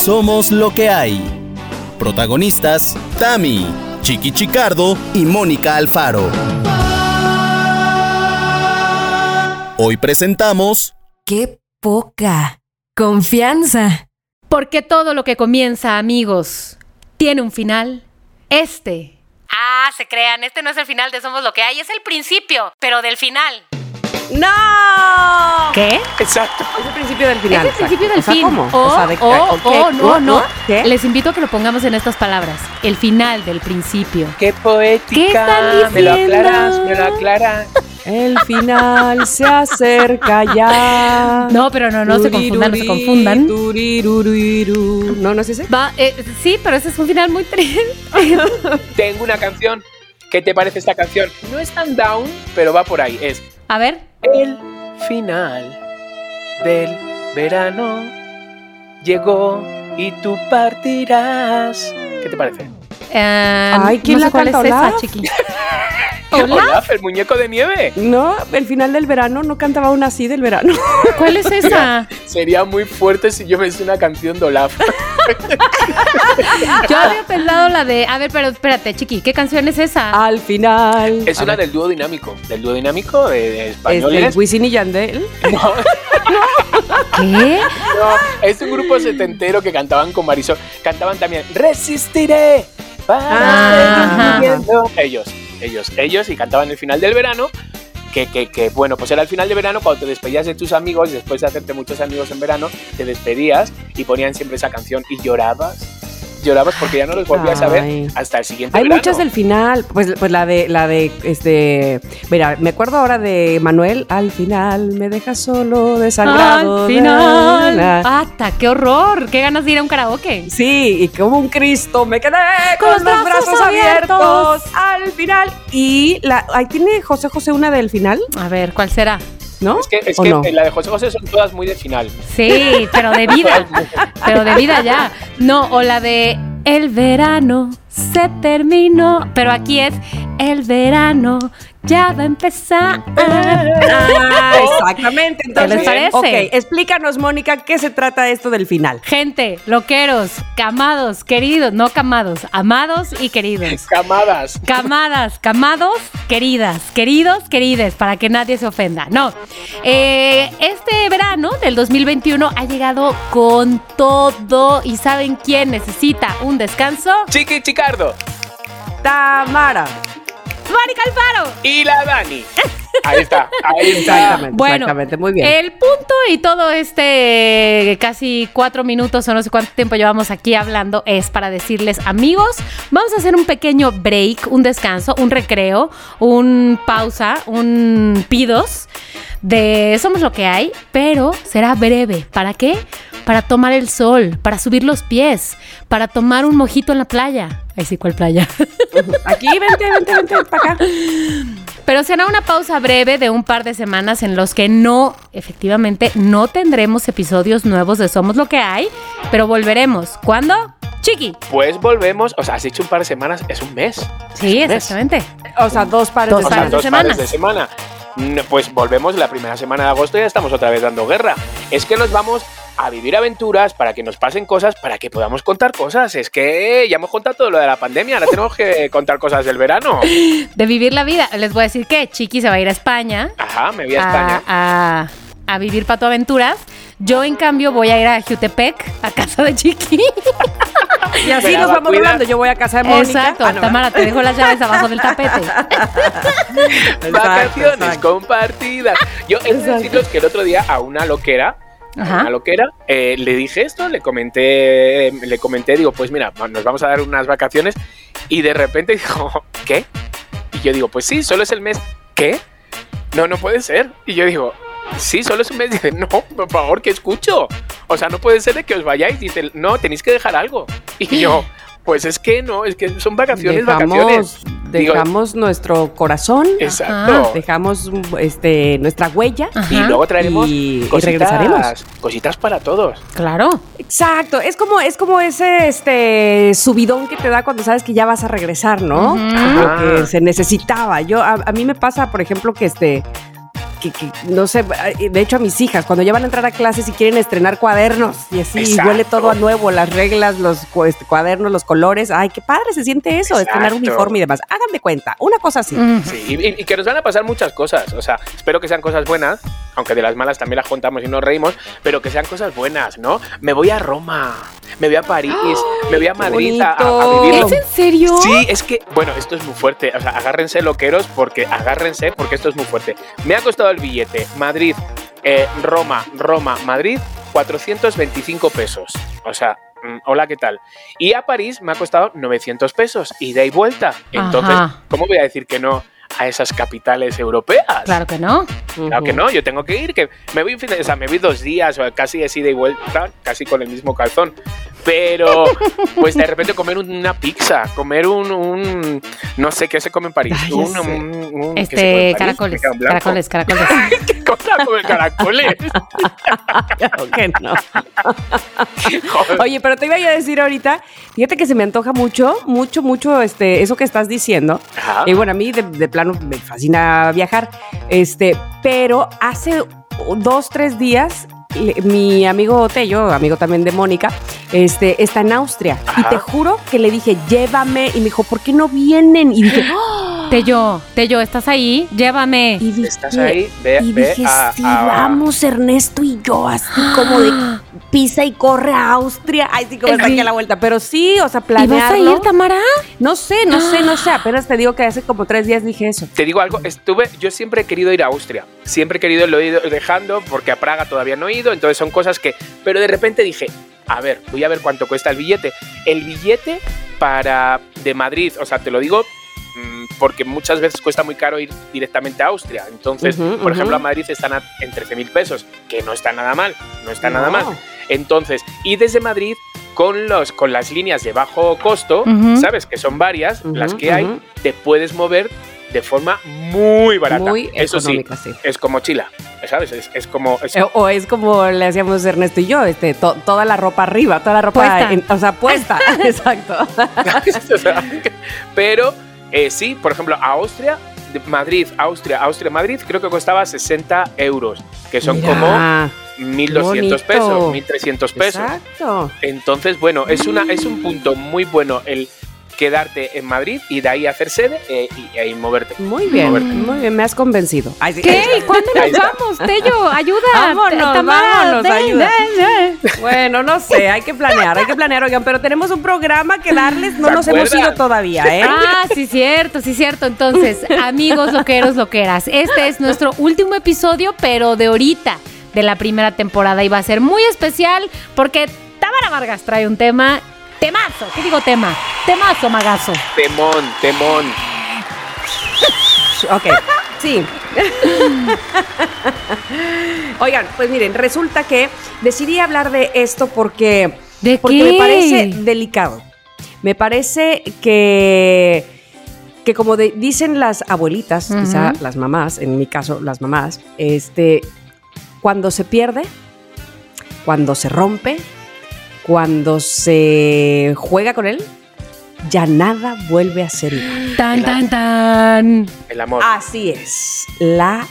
Somos lo que hay. Protagonistas, Tami, Chiqui Chicardo y Mónica Alfaro. Hoy presentamos... ¡Qué poca confianza! Porque todo lo que comienza, amigos, tiene un final. Este. Ah, se crean, este no es el final de Somos lo que hay, es el principio, pero del final. ¡No! ¿Qué? Exacto. Es el principio del final. Es el principio del fin. ¿cómo? O, o sea, de, o, ok, o, no, ¿o, no. Les invito a que lo pongamos en estas palabras. El final del principio. Qué poética. ¿Qué están Me lo aclaras, me lo aclaras. El final se acerca ya. No, pero no, no se confundan, no se confundan. No, no es ese. Va, eh, sí, pero ese es un final muy triste. Tengo una canción. ¿Qué te parece esta canción? No es tan down, pero va por ahí. Es A ver. El final del verano llegó y tú partirás. ¿Qué te parece? Eh, Ay, ¿quién no sé la cuál canta, es esa, chiqui. Olaf, el muñeco de nieve. No, el final del verano no cantaba una así del verano. ¿Cuál es esa? Sería muy fuerte si yo me hice una canción de Olaf. Yo había pensado la de. A ver, pero espérate, chiqui, ¿qué canción es esa? Al final. Es A una ver, del dúo dinámico. Del dúo dinámico de, de es españoles. de Wisin y Yandel. No, ¿Qué? no, es un grupo setentero que cantaban con Marisol. Cantaban también Resistiré para viviendo. Ellos, ellos, ellos y cantaban el final del verano. Que, que, que, bueno, pues era el final de verano cuando te despedías de tus amigos y después de hacerte muchos amigos en verano, te despedías y ponían siempre esa canción y llorabas. Llorabas porque ya no los volvías a ver hasta el siguiente Hay verano. muchas del final, pues, pues la de, la de, este, mira, me acuerdo ahora de Manuel, al final me deja solo desangrado. Al final. na, na. ¡Hasta qué horror! ¡Qué ganas de ir a un karaoke! Sí, y como un Cristo me quedé con, Con los brazos, brazos abiertos. al final. Y la, ahí tiene José José una del final, A ver, ¿cuál será? ¿No? Es que, es ¿O que no? la de José José son todas muy de final. Sí, pero de vida. pero de vida ya. No, o la de El verano se terminó. Pero aquí es El verano ya va a empezar. Ah, exactamente. Entonces, les parece? Ok, explícanos, Mónica, ¿qué se trata esto del final? Gente, loqueros, camados, queridos, no camados, amados y queridos. Camadas. Camadas, camados, queridas, queridos, querides, para que nadie se ofenda. No, Eh, este verano del 2021 ha llegado con todo y ¿saben quién necesita un descanso? Chiqui Chicardo Tamara. ¡Mónica Alfaro! y la Dani. Ahí está, ahí está. Exactamente, Bueno, exactamente, muy bien. El punto y todo este casi cuatro minutos o no sé cuánto tiempo llevamos aquí hablando es para decirles, amigos, vamos a hacer un pequeño break, un descanso, un recreo, un pausa, un pidos de Somos lo que hay, pero será breve. ¿Para qué? Para tomar el sol, para subir los pies, para tomar un mojito en la playa. Ay, sí, ¿cuál playa? Aquí, vente, vente, vente, para acá. Pero será una pausa breve de un par de semanas en los que no, efectivamente, no tendremos episodios nuevos de Somos lo que hay, pero volveremos. ¿Cuándo? Chiqui. Pues volvemos, o sea, has dicho un par de semanas, es un mes. Sí, Es un mes. exactamente. O sea, dos pares Dos de O sea, pares de dos semanas. pares de semana. Mm, Pues volvemos la primera semana de agosto y ya estamos otra vez dando guerra. Es que nos vamos a vivir aventuras para que nos pasen cosas, para que podamos contar cosas. Es que ya hemos contado todo lo de la pandemia, ahora tenemos que contar cosas del verano. De vivir la vida. Les voy a decir que Chiqui se va a ir a España. Ajá, me voy a España. a, a vivir Pato Aventuras. Yo, en cambio, voy a ir a Jutepec, a casa de Chiqui. Y así nos va a vamos cuidar. hablando. Yo voy a casa de Mónica. Exacto. Ah, no. Tamara, te dejo las llaves abajo del tapete. Vacaciones exacto. compartidas. Yo deciros que el otro día a una loquera, a Ajá. una loquera, eh, le dije esto, le comenté, le comenté, digo, pues mira, nos vamos a dar unas vacaciones y de repente dijo, ¿qué? Y yo digo, pues sí, solo es el mes. ¿Qué? No, no puede ser. Y yo digo, sí, solo es un mes. Dice, no, por favor, que escucho. O sea, no puede ser de que os vayáis. Dice, no, tenéis que dejar algo. Y yo, pues es que no, es que son vacaciones, vacaciones. Dejamos, Digo- dejamos nuestro corazón, Exacto. dejamos este, nuestra huella. Ajá. Y luego traeremos Y- y cositas, regresaremos. cositas para todos. Claro. Exacto, es como, es como ese este subidón que te da cuando sabes que ya vas a regresar, ¿no? Lo Ah. que se necesitaba. Yo, a, a mí me pasa, por ejemplo, que este. Que, que, no sé, de hecho a mis hijas, cuando ya van a entrar a clases y quieren estrenar cuadernos y así Exacto. huele todo a nuevo, las reglas, los este, cuadernos, los colores, ay, qué padre se siente eso, estrenar Exacto. uniforme y demás. Hagan de cuenta, una cosa así. Mm. Sí, y, y que nos van a pasar muchas cosas. O sea, espero que sean cosas buenas, aunque de las malas también las contamos y nos reímos, pero que sean cosas buenas, ¿no? Me voy a Roma, me voy a París, me voy a Madrid a, a- vivir. ¿Es en serio? Sí, es que, bueno, esto es muy fuerte. O sea, agárrense loqueros porque agárrense porque esto es muy fuerte. Me ha costado el billete Madrid, eh, Roma, Roma, Madrid, 425 pesos. O sea, mm, hola, ¿qué tal? Y a París me ha costado 900 pesos, ida y vuelta. Entonces, Ajá. ¿cómo voy a decir que no a esas capitales europeas? Claro que no. Claro que no, yo tengo que ir, que me voy, un fin de- o sea, me voy dos días, o casi es ida y vuelta, casi con el mismo calzón. Pero, pues de repente comer una pizza, comer un, un- no sé qué se come en París. Ay, un, un- un- ¿qué se come Este, París? caracoles, caracoles, caracoles. ¿Qué cosa comer caracoles? Claro que no. Oye, pero te iba a decir ahorita, fíjate que se me antoja mucho, mucho, mucho este, eso que estás diciendo. Ajá. Y bueno, a mí de, de plano me fascina viajar, este, pero hace dos, tres días le- mi amigo Tello, amigo también de Mónica, este, está en Austria. Y te juro que le dije, llévame. Y me dijo, ¿por qué no vienen? Y dije, ¡Oh! Tello, Tello, ¿estás ahí? Llévame. y dije, Estás ahí, ve, y ve dije, a, sí, a- vamos, Ernesto y yo, así como de pisa y corre a Austria. Ay, sí, como Sí. saqué la vuelta. Pero sí, o sea, ¿Y vas a planearlo. ir, Tamara? No sé, no sé, no sé. Apenas te digo que hace como tres días dije eso. Te digo algo, estuve, yo siempre he querido ir a Austria, siempre he querido, lo he ido dejando porque a Praga todavía no he ido, entonces son cosas que, pero de repente dije, a ver, voy a ver cuánto cuesta el billete. El billete para de Madrid, o sea, te lo digo porque muchas veces cuesta muy caro ir directamente a Austria, entonces, Ujú, por ejemplo, ujú. a Madrid están a, en 13 mil pesos, que no está nada mal, no está nada No. mal. Entonces, y desde Madrid con los con las líneas de bajo costo, Ujú. sabes que son varias las que hay, te puedes mover de forma muy barata. Muy Eso sí, económica, sí. es como chila, ¿sabes? Es, es como... es- Eh, O es como le hacíamos Ernesto y yo, este, to- toda la ropa arriba, toda la ropa, Puesta. en- o sea, puesta, exacto. o pero eh, sí, por ejemplo, a Austria, Madrid, Austria, Austria, Madrid, creo que costaba 60 euros, que son como Mira, 1.200 bonito. pesos, 1.300 pesos. Exacto. Entonces, bueno, es, una, es un punto muy bueno el quedarte en Madrid y de ahí hacer sede eh, y ahí moverte. Muy bien, Moverte. muy bien, me has convencido. ¿Qué? ¿Y cuándo Ahí nos vamos, Tello? Ayuda. Vámonos, Tamara, vámonos, ven, ayuda. ven, ven. Bueno, no sé, hay que planear, hay que planear, oigan, pero tenemos un programa que darles, no ¿Se nos hemos ido todavía, ¿eh? Ah, sí, cierto, sí, cierto. Entonces, amigos loqueros, loqueras, este es nuestro último episodio, pero de ahorita, de la primera temporada. Y va a ser muy especial porque Tamara Vargas trae un tema, temazo. ¿Qué digo tema? Temazo, magazo. Temón, temón. Ok, sí. Oigan, pues miren, resulta que decidí hablar de esto porque, ¿De porque qué? me parece delicado. Me parece que, que como de- dicen las abuelitas, Ujú. quizá las mamás, en mi caso las mamás, este, cuando se pierde, cuando se rompe, cuando se juega con él, ya nada vuelve a ser igual. Tan, tan, tan. El amor. Así es, la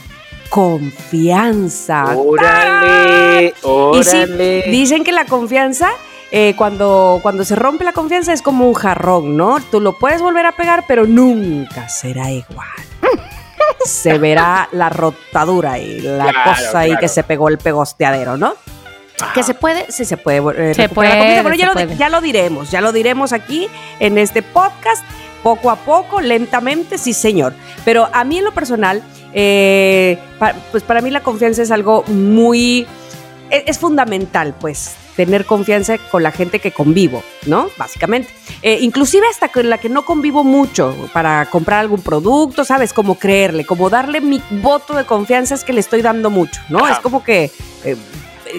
confianza. ¡Órale! Y sí, ¡Órale! dicen que la confianza, eh, cuando, cuando se rompe la confianza es como un jarrón, ¿no? Tú lo puedes volver a pegar, pero nunca será igual. Se verá la rotadura y la Claro, cosa ahí claro. que se pegó el pegosteadero, ¿no? Que se puede, sí se puede. eh, Se la puede, confianza, pero ya se lo, puede. ya lo diremos, ya lo diremos aquí en este podcast, poco a poco, lentamente, sí señor. Pero a mí en lo personal, eh, pa- pues para mí la confianza es algo muy, es, es fundamental, pues tener confianza con la gente que convivo, ¿no? Básicamente. Eh, inclusive hasta con la que no convivo mucho para comprar algún producto, ¿sabes? Como creerle, como darle mi voto de confianza es que le estoy dando mucho, ¿no? Ajá. Es como que...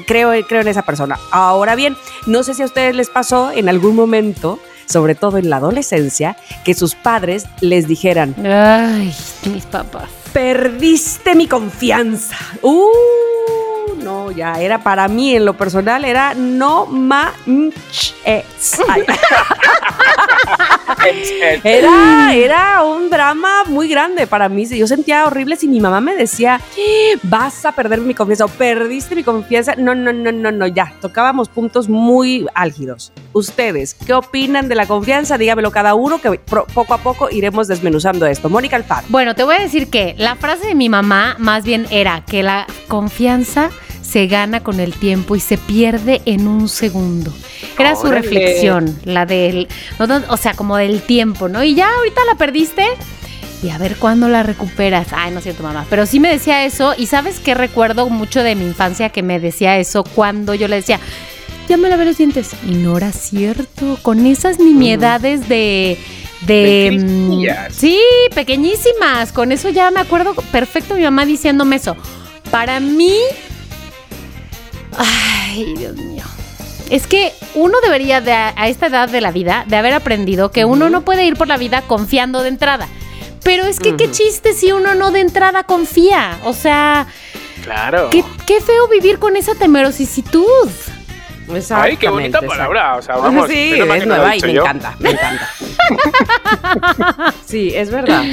creo, creo en esa persona. Ahora bien, no sé si a ustedes les pasó en algún momento, sobre todo en la adolescencia, que sus padres les dijeran, Ay, mis papás. perdiste mi confianza. Uh, no, ya era para mí en lo personal, era no manches. Era, era un drama muy grande para mí. Yo sentía horrible si mi mamá me decía, vas a perder mi confianza o perdiste mi confianza. No, no, no, no, no, ya. Tocábamos puntos muy álgidos. Ustedes, ¿qué opinan de la confianza? Dígamelo cada uno, que poco a poco iremos desmenuzando esto. Mónica Alfaro. Bueno, te voy a decir que la frase de mi mamá más bien era que la confianza se gana con el tiempo y se pierde en un segundo. Era su reflexión, la del, no, no, o sea, como del tiempo, ¿no? Y ya ahorita la perdiste y a ver cuándo la recuperas. Ay, no es cierto, mamá. Pero sí me decía eso y sabes que recuerdo mucho de mi infancia que me decía eso cuando yo le decía, ya me lavé los dientes. Y no era cierto, con esas nimiedades de... De, mm, sí, pequeñísimas. Con eso ya me acuerdo perfecto mi mamá diciéndome eso. Para mí, ay, Dios mío. Es que uno debería de, a esta edad de la vida de haber aprendido que uno no puede ir por la vida confiando de entrada. Pero es que qué chiste si uno no de entrada confía. O sea, Claro. qué, qué feo vivir con esa temerositud. Ay, qué bonita palabra. O sea, vamos. sí, es nueva y me yo. encanta, me encanta. sí, es verdad.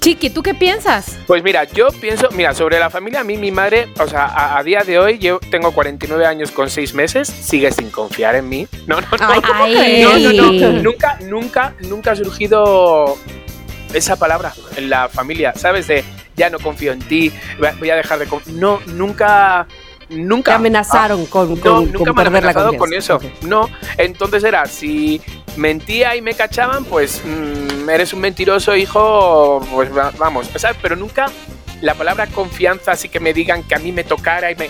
Chiqui, ¿tú qué piensas? Pues mira, yo pienso, mira, sobre la familia, a mí mi madre, o sea, a, a día de hoy, yo tengo 49 años con 6 meses, sigue sin confiar en mí. No, no, no. Ay, ¿cómo Ay. crees? No, no, no. Nunca, nunca, nunca ha surgido esa palabra en la familia, ¿sabes? De ya no confío en ti, voy a dejar de confiar. No, nunca, nunca. Te amenazaron con, No, con, nunca con me han perder la confianza. con eso. No, entonces era, si mentía y me cachaban, pues mm, eres un mentiroso, hijo, pues va- vamos, ¿sabes? Pero nunca la palabra confianza, así que me digan que a mí me tocara y me...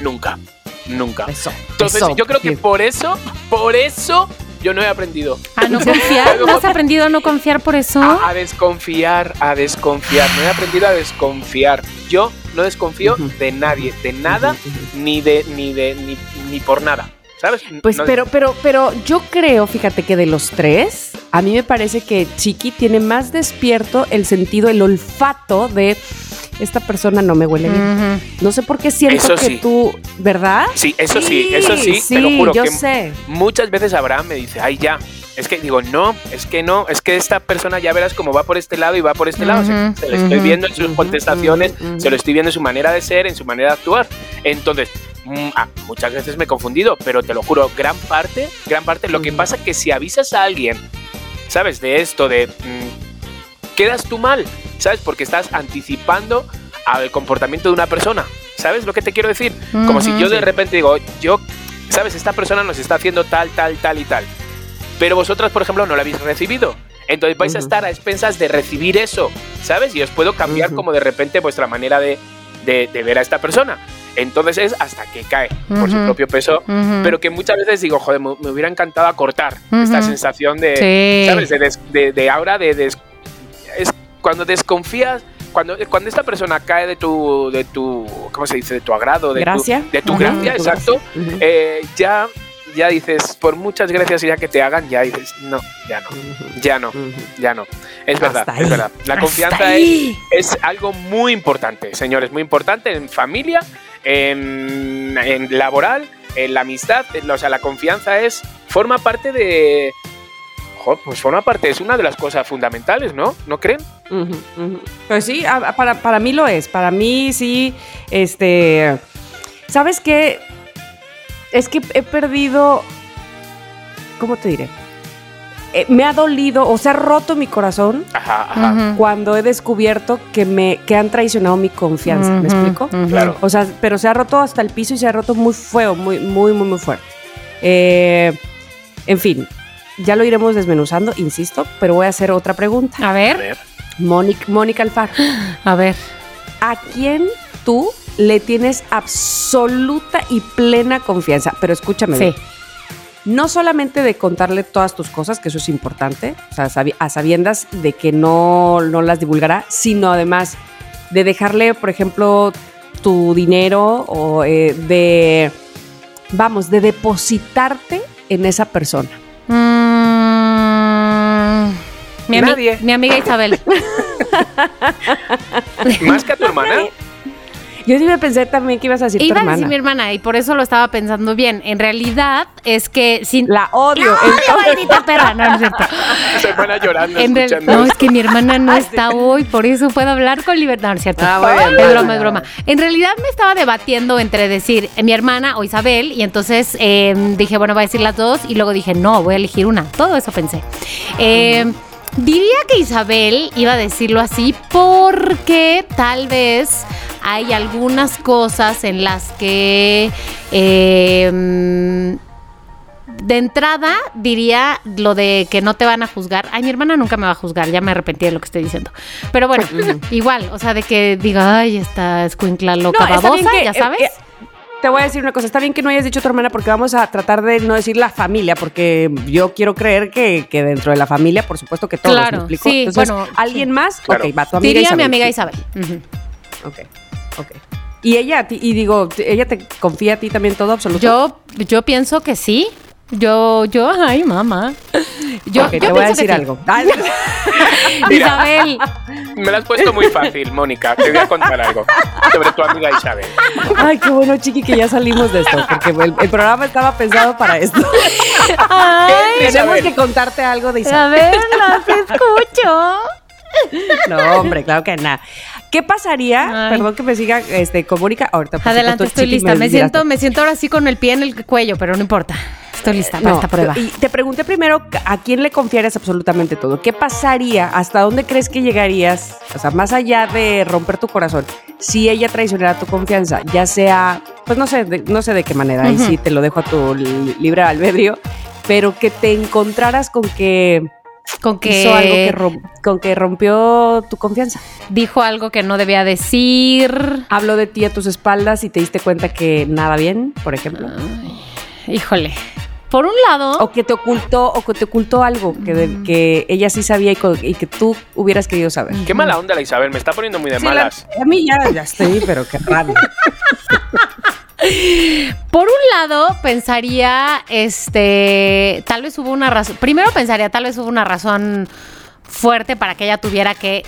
Nunca, nunca. Eso. Entonces eso, yo creo que sí. por eso, por eso yo no he aprendido. ¿A no confiar? ¿No has aprendido a no confiar por eso? A, a desconfiar, a desconfiar. No he aprendido a desconfiar. Yo no desconfío de nadie, de nada, ni de, ni de, ni, ni por nada. ¿Sabes? Pues, No- pero, pero, pero yo creo, fíjate que de los tres, a mí me parece que Chiqui tiene más despierto el sentido, el olfato de esta persona no me huele bien. Ujú. No sé por qué siento Eso que sí. tú, ¿verdad? Sí, eso sí, eso sí, sí, te lo juro. yo que sé. Muchas veces Abraham me dice, ay, ya. Es que digo, no, es que no, es que esta persona ya verás cómo va por este lado y va por este lado. Se, lo estoy viendo en sus contestaciones, se lo estoy viendo en su manera de ser, en su manera de actuar. Entonces, mm, ah, muchas veces me he confundido, pero te lo juro, gran parte, gran parte. Lo que pasa es que si avisas a alguien, ¿sabes? De esto, de. mm, quedas tú mal, ¿sabes? Porque estás anticipando al comportamiento de una persona. ¿Sabes lo que te quiero decir? Como si yo de repente digo, yo, ¿sabes? Esta persona nos está haciendo tal, tal, tal y tal. Pero vosotras, por ejemplo, no la habéis recibido. Entonces vais a Ujú. estar a expensas de recibir eso, ¿sabes? Y os puedo cambiar como de repente vuestra manera de, de- de ver a esta persona. Entonces es hasta que cae por su propio peso. Pero que muchas veces digo, joder, me, me hubiera encantado acortar esta sensación de, Sí. ¿sabes? De, des- de, de ahora, de, des- es cuando desconfías, cuando, cuando esta persona cae de tu, de tu, ¿cómo se dice? De tu agrado, de Gracia. tu, de tu gracia, exacto. Eh, ya, ya dices, por muchas gracias ya que te hagan, ya dices, no, ya no, ya no, ya no. Es verdad, Hasta es ahí. verdad. La confianza es, es algo muy importante, señores, muy importante en familia, en, en laboral, en la amistad. en- o sea, la confianza es, forma parte de... jo, pues forma parte, es una de las cosas fundamentales, ¿no? ¿No creen? Pues sí, para, para mí lo es. Para mí sí, este... ¿Sabes qué? Es que he perdido... ¿Cómo te diré? Eh, me ha dolido, o sea, ha roto mi corazón Ajá, ajá. Ujú. cuando he descubierto que me que han traicionado mi confianza. ¿Me explico? Claro. O sea, pero se ha roto hasta el piso y se ha roto muy feo, muy, muy, muy, muy fuerte. Eh, en fin, ya lo iremos desmenuzando, insisto, pero voy a hacer otra pregunta. A ver, ver. Mónica, Mónica Alfaro, a ver. ¿a quién tú le tienes absoluta y plena confianza? Pero escúchame, Sí. bien. no solamente de contarle todas tus cosas, que eso es importante, o sea, sabi- a sabiendas de que no, no las divulgará, sino además de dejarle, por ejemplo, tu dinero o eh, de, vamos, de depositarte en esa persona. Mm, mi, ami- Nadie. mi amiga Isabel. Más que a tu hermana. Yo sí me pensé también que ibas a decir tu Iba a hermana. decir mi hermana y por eso lo estaba pensando bien. En realidad es que sin... La odio. ¡La odio, maldita perra! No, no es cierto. Se hermana llorando En real- escuchando no, es que mi hermana no está hoy, por eso puedo hablar con libertad. No, es cierto. Ah, muy bien, es broma, es broma. En realidad me estaba debatiendo entre decir eh, mi hermana o Isabel, y entonces eh, dije, bueno, voy a decir las dos, y luego dije, no, voy a elegir una. Todo eso pensé. Eh, Diría que Isabel iba a decirlo así porque tal vez hay algunas cosas en las que eh, mm, de entrada diría lo de que no te van a juzgar. Ay, mi hermana nunca me va a juzgar, ya me arrepentí de lo que estoy diciendo. Pero bueno, igual, o sea, de que diga, ay, esta escuincla loca babosa, ya eh, sabes. eh, te voy a decir una cosa, está bien que no hayas dicho tu hermana porque vamos a tratar de no decir la familia, porque yo quiero creer que, que dentro de la familia, por supuesto que todos, Claro, ¿me explico? sí, Entonces, bueno, ¿alguien sí. más? Claro. Ok, va, tu amiga diría Isabel. mi amiga Sí. Isabel. Ok, ok. Y ella, y digo, ella te confía a ti también todo absoluto. Yo, yo pienso que sí. Yo, yo, ay, mamá. Yo, Ok, yo te voy a decir sí. algo. Isabel, Me la has puesto muy fácil, Mónica. Te voy a contar algo sobre tu amiga Isabel. Ay, qué bueno, chiqui, que ya salimos de esto, porque el, el programa estaba pensado para esto. ay, Tenemos Isabel. que contarte algo de Isabel. Isabel, las escucho. No, hombre, claro que nada. ¿Qué pasaría? Ay. Perdón que me siga este, con Mónica. Ahorita, por Adelante, supuesto, estoy lista. Me siento, me siento ahora sí con el pie en el cuello, pero no importa. Estoy lista para No, esta prueba. Y te pregunté primero a quién le confiarías absolutamente todo. ¿Qué pasaría? ¿Hasta dónde crees que llegarías? O sea, más allá de romper tu corazón, si ella traicionara tu confianza, ya sea, pues no sé, de, no sé de qué manera, Ujú. sí te lo dejo a tu li- libre albedrío, pero que te encontraras con que Con que, hizo algo que rom- con que rompió tu confianza. dijo algo que no debía decir. Habló de ti a tus espaldas y te diste cuenta que nada bien, por ejemplo. Híjole. Por un lado, O que te ocultó, o que te ocultó algo que, de- que ella sí sabía y, que tú hubieras querido saber. Qué mala onda la Isabel. Me está poniendo muy de Sí, la- malas. a mí ya, ya estoy, pero qué rabia. por un lado pensaría, este, tal vez hubo una razón. Primero pensaría, tal vez hubo una razón fuerte para que ella tuviera que,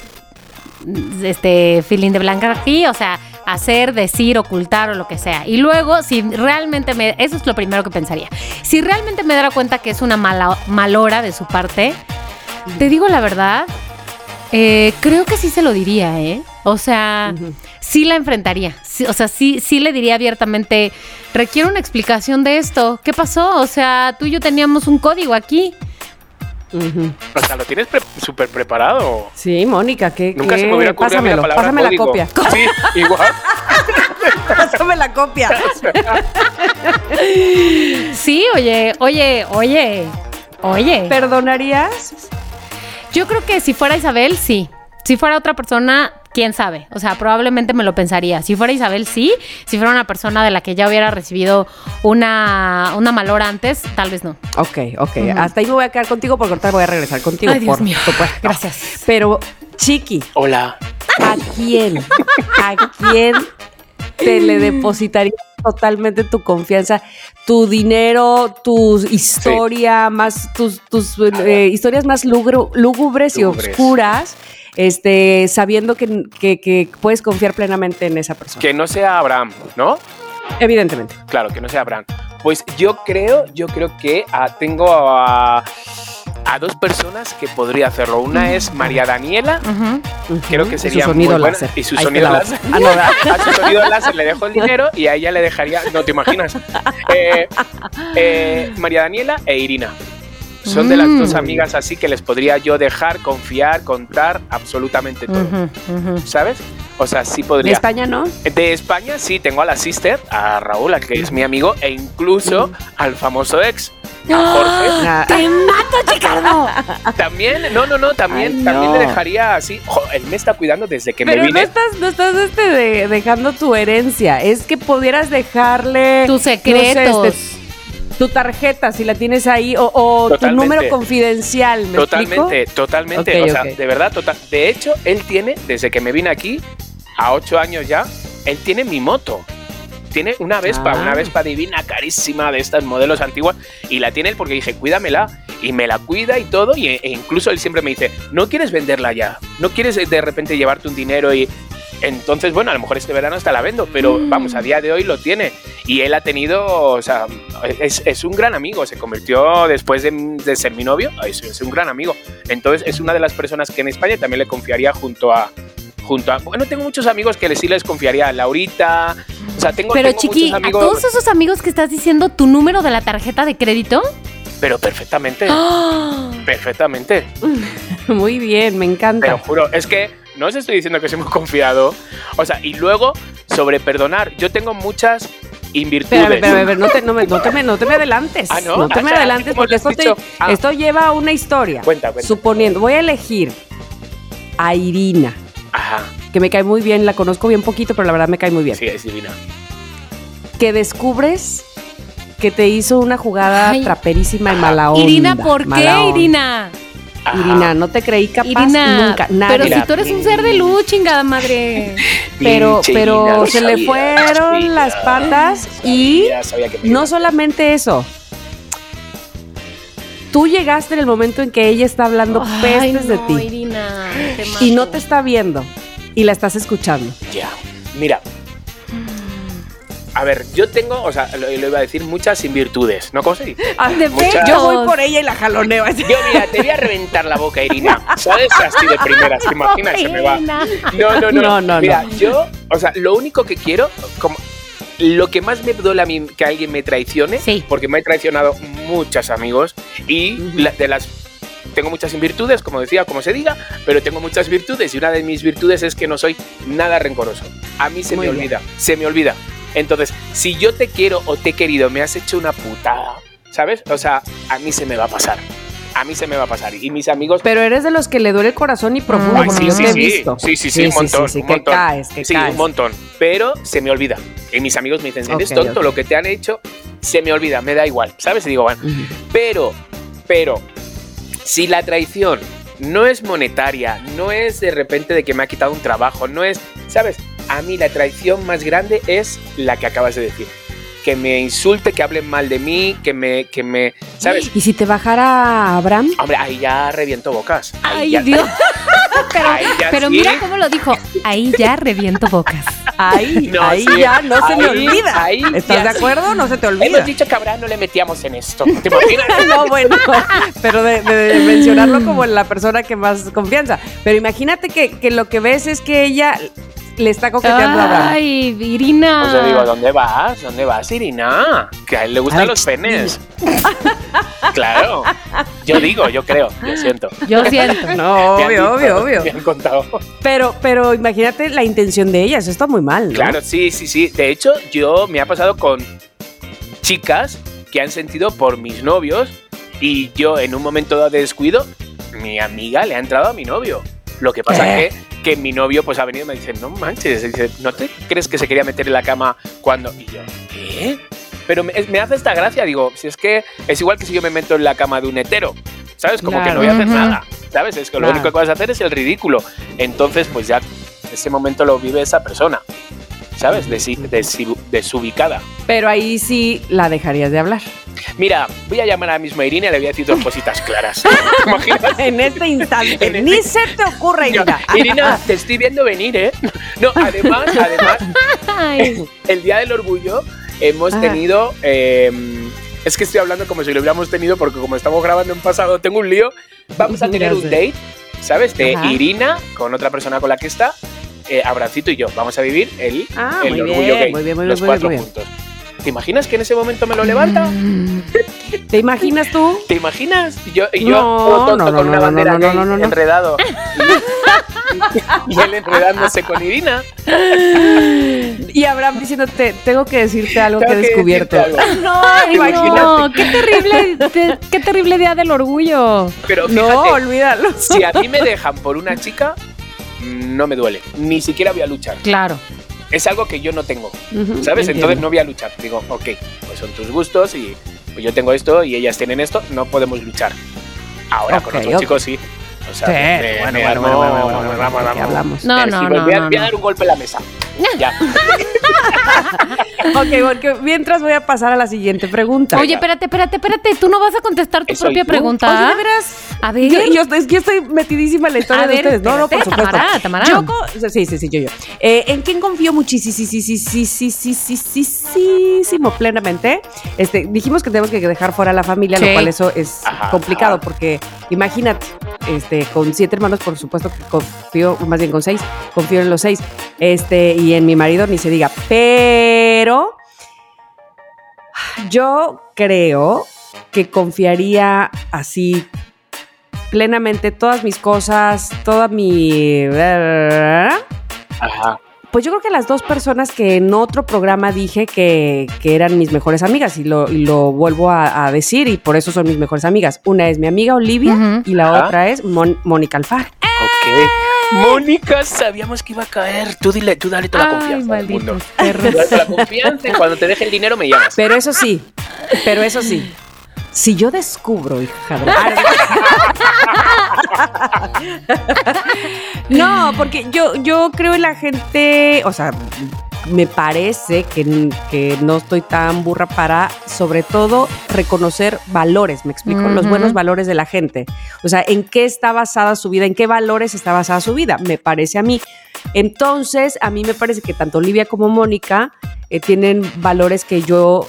este, feeling de blanca aquí, o sea, hacer, decir, ocultar o lo que sea. Y luego, si realmente me, eso es lo primero que pensaría. Si realmente me diera cuenta que es una mala, malora de su parte, te digo la verdad, eh, creo que sí se lo diría, ¿eh? O sea, sí la enfrentaría. Sí, o sea, sí, sí le diría abiertamente, requiero una explicación de esto. ¿Qué pasó? O sea, tú y yo teníamos un código aquí. O sea, lo tienes pre- súper preparado. Sí, Mónica, ¿qué? Nunca qué? se me hubiera ocurrido Pásamelo, la palabra pásame la copia. Sí, igual. Pásame la copia. Sí, oye, oye, oye, oye. ¿Perdonarías? Yo creo que si fuera Isabel, sí. Si fuera otra persona, quién sabe. O sea, probablemente me lo pensaría. Si fuera Isabel, sí. Si fuera una persona de la que ya hubiera recibido una, una malor antes, tal vez no. Ok, ok. Hasta ahí me voy a quedar contigo porque ahorita voy a regresar contigo. Ay, Dios por mío. supuesto. Gracias. Pero, Chiqui, Hola. ¿a quién? ¿A quién te le depositarías totalmente tu confianza, tu dinero, tu historia, más tus, tus eh, historias más lúgubres y oscuras, este, sabiendo que, que- que puedes confiar plenamente en esa persona? Que no sea Abraham, ¿no? Evidentemente. Claro, que no sea Abraham. Pues yo creo, yo creo que ah, tengo a, a dos personas que podría hacerlo. Una es María Daniela. Creo que sería muy buena. láser. Y su Ahí sonido láser. Ah, a su sonido láser le dejo el dinero y a ella le dejaría, no te imaginas, Eh, eh, María Daniela e Irina. Son de las Mm. dos amigas así que les podría yo dejar, confiar, contar absolutamente todo. ¿Sabes? O sea, sí De podría. España, ¿no? De España sí tengo a la sister, a Raúl, al que es mi amigo, e incluso al famoso ex, a Jorge. Ah, ¡Te mato, Chicardo! También, no, no, no, también, Ay, no. también le dejaría así. Jo, él me está cuidando desde que Pero me no vine. estás, no estás este, de- dejando tu herencia. Es que pudieras dejarle Tus no sé, secretos. este, tu tarjeta, si la tienes ahí, o, o tu número confidencial. ¿me Totalmente, explico? totalmente. Ok, o sea, ok. de verdad, total. De hecho, él tiene, desde que me vine aquí, a ocho años ya, él tiene mi moto. Tiene una Vespa, Ah. una Vespa divina, carísima, de estas modelos antiguas, y la tiene él porque dije, cuídamela, y me la cuida y todo, y, e incluso él siempre me dice, no quieres venderla ya, no quieres eh, de repente llevarte un dinero y... Entonces, bueno, a lo mejor este verano hasta la vendo, pero vamos, a día de hoy lo tiene. Y él ha tenido, o sea, es, es un gran amigo, se convirtió después de, de ser mi novio, es, es un gran amigo. Entonces, es una de las personas que en España también le confiaría junto a... Junto a, bueno, tengo muchos amigos que sí les confiaría. Laurita, o sea, tengo, Pero tengo Chiqui, muchos a todos esos amigos que estás diciendo tu número de la tarjeta de crédito. pero perfectamente, ¡Ah! perfectamente. Muy bien, me encanta. juro, es que no os estoy diciendo que soy muy confiado. O sea, y luego, sobre perdonar, yo tengo muchas invirtudes. Espérame, espérame, espérame, no te, no, me, no, te me, no te me adelantes. Ah, ¿no? te me Ah, sea, adelantes ¿cómo porque lo has esto, te-? Ah. esto lleva a una historia. Cuenta, cuenta. Suponiendo, voy a elegir a Irina, Ajá, que me cae muy bien, la conozco bien poquito, pero la verdad me cae muy bien. sí, es divina. Que descubres que te hizo una jugada Ay. traperísima y Ajá. mala onda. Irina, ¿por qué. Irina? Ajá. Irina, no te creí capaz Irina, nunca. Nadie. pero si tú eres un ser de luz, chingada madre. pero, pero Irina, se le fueron sabía, las patas y sabía, no solamente eso. Tú llegaste en el momento en que ella está hablando Ay, pestes de no, ti Irina, y no te está viendo y la estás escuchando. Ya, mira. A ver, yo tengo, o sea, lo, lo iba a decir, muchas invirtudes, ¿no? ¿Cómo se dice? De Muchas- Yo voy por ella y la jaloneo. así. Yo, mira, te voy a reventar la boca, Irina. ¿Sabes? Así de primeras, ¿te imaginas? Se me va. No, no, no. No, no, Mira, no. yo, o sea, lo único que quiero, como lo que más me duele a mí que alguien me traicione, Sí. porque me he traicionado muchos amigos y de las tengo muchas virtudes, como decía, como se diga, pero tengo muchas virtudes y una de mis virtudes es que no soy nada rencoroso. A mí se Muy me bien. olvida, se me olvida. Entonces, si yo te quiero o te he querido, me has hecho una putada, ¿sabes? O sea, a mí se me va a pasar. A mí se me va a pasar. Y mis amigos Pero eres de los que le duele el corazón y profundo, Ay, porque sí, yo sí, te he sí. visto. Sí, sí, sí, un montón, sí, un que montón. caes, que sí, caes. un montón. Pero se me olvida. Y mis amigos me dicen, eres tonto, lo que te han hecho, se me olvida, me da igual. ¿Sabes? Y digo, bueno, pero, pero, si la traición no es monetaria, no es de repente de que me ha quitado un trabajo, no es, ¿sabes? A mí la traición más grande es la que acabas de decir. Que me insulte, que hablen mal de mí, que me, que me, ¿sabes? ¿Y si te bajara Abraham? Hombre, ahí ya reviento bocas. Ahí Ay, ya- Dios. pero sí. mira cómo lo dijo. Ahí ya reviento bocas. Ahí, No, ahí sí. ya no se me olvida. ahí ¿Estás de sí. acuerdo? No se te olvida. Hemos dicho que a Abraham no le metíamos en esto. ¿Te imaginas? No, bueno, pero de, de- de mencionarlo como la persona que más confianza. Pero imagínate que, que lo que ves es que ella le está coqueteando a Abraham. Ay, Irina. Pues yo digo, ¿dónde vas? ¿Dónde vas, Irina? Que a él le gustan Ay, los penes. claro. Yo digo, yo creo, yo siento. Yo siento. No, obvio, dicho, obvio, obvio. Me han contado. Pero, pero imagínate la intención de ella, eso está muy mal, ¿no? Claro, sí, sí, sí. De hecho, yo me ha pasado con chicas que han sentido por mis novios y yo en un momento de descuido, mi amiga le ha entrado a mi novio. Lo que pasa ¿Qué? que que mi novio pues ha venido y me dice, no manches, dice, ¿no te crees que se quería meter en la cama cuando? Y yo, ¿qué? Pero me, me hace esta gracia, digo, si es que es igual que si yo me meto en la cama de un hetero, ¿sabes? Como que no voy a hacer nada, ¿sabes? Es que lo único que vas a hacer es el ridículo. Entonces, pues ya ese momento lo vive esa persona, ¿sabes? Desi- desi- desubicada. Pero ahí sí la dejarías de hablar. Mira, voy a llamar a Irina y le voy a decir dos cositas claras. En este instante. En este- Ni se te ocurra, Yo, Irina. Irina, te estoy viendo venir, ¿eh? No, además, además, el Día del Orgullo hemos Ajá. tenido... eh, es que estoy hablando como si lo hubiéramos tenido porque como estamos grabando en pasado, tengo un lío. Vamos a tener un date, ¿sabes? De Ajá. Irina con otra persona con la que está, eh, Abrancito y yo. Vamos a vivir el, Ah, el muy orgullo bien, gay. muy bien, muy los muy bien, cuatro muy bien. ¿Te imaginas que en ese momento me lo levanta? ¿Te imaginas tú? ¿Te imaginas? Y yo, y yo No, todo tonto no, no, con una no, bandera no, no, gay no, no, no. enredado. Y, y él enredándose con Irina. Y Abraham diciéndote, tengo que decirte algo que he descubierto. algo. no, ay, Imagínate. no, qué terrible, te- qué terrible día del orgullo. Pero No, fíjate, olvídalo. si a mí me dejan por una chica, no me duele. Ni siquiera voy a luchar. Claro. Es algo que yo no tengo, ¿sabes? Entonces no voy a luchar. Digo, ok, pues son tus gustos y pues yo tengo esto y ellas tienen esto, no podemos luchar. Ahora con Ok, otros chicos sí. O sea, Sí, me- bueno, me bueno, bueno, bueno, bueno, bueno, vamos, ¿de qué vamos. hablamos? No, no, no, voy, a, no, voy a dar un golpe en la mesa. Ya. ok, porque mientras voy a pasar a la siguiente pregunta. Oye, espérate, espérate, espérate. Tú no vas a contestar tu ¿Soy propia tú? pregunta. Oye, de veras. A ver. Yo, yo estoy, es que estoy metidísima en la historia A de ver, ustedes. No, no, por espérate, supuesto. Tamara, Tamara. Yo sí, sí, sí, yo, yo. Eh, ¿En quién confío muchísimo, sí, sí, sí, sí, sí, sí, sí, sí, sí, plenamente? Este, dijimos que tenemos que dejar fuera a la familia, Sí. lo cual eso es Ajá, complicado ajá. porque imagínate, este, con siete hermanos, por supuesto que confío, más bien con seis, confío en los seis, este, y en mi marido ni se diga, pero yo creo que confiaría así plenamente todas mis cosas, toda mi... Ajá. Pues yo creo que las dos personas que en otro programa dije que, que eran mis mejores amigas y lo, y lo vuelvo a, a decir y por eso son mis mejores amigas. Una es mi amiga Olivia y la Ajá. otra es Mon- Mónica Alfaro. Ok. Mónica, sabíamos que iba a caer. Tú dile, tú dale toda la Ay, confianza perros. Tú dale toda la confianza cuando te deje el dinero me llamas. Pero eso sí, pero eso sí. Si yo descubro, hija de... No, porque yo, yo creo en la gente, o sea, me parece que, que no estoy tan burra para, sobre todo, reconocer valores, me explico, los buenos valores de la gente. O sea, en qué está basada su vida, en qué valores está basada su vida, me parece a mí. Entonces, a mí me parece que tanto Olivia como Mónica eh, tienen valores que yo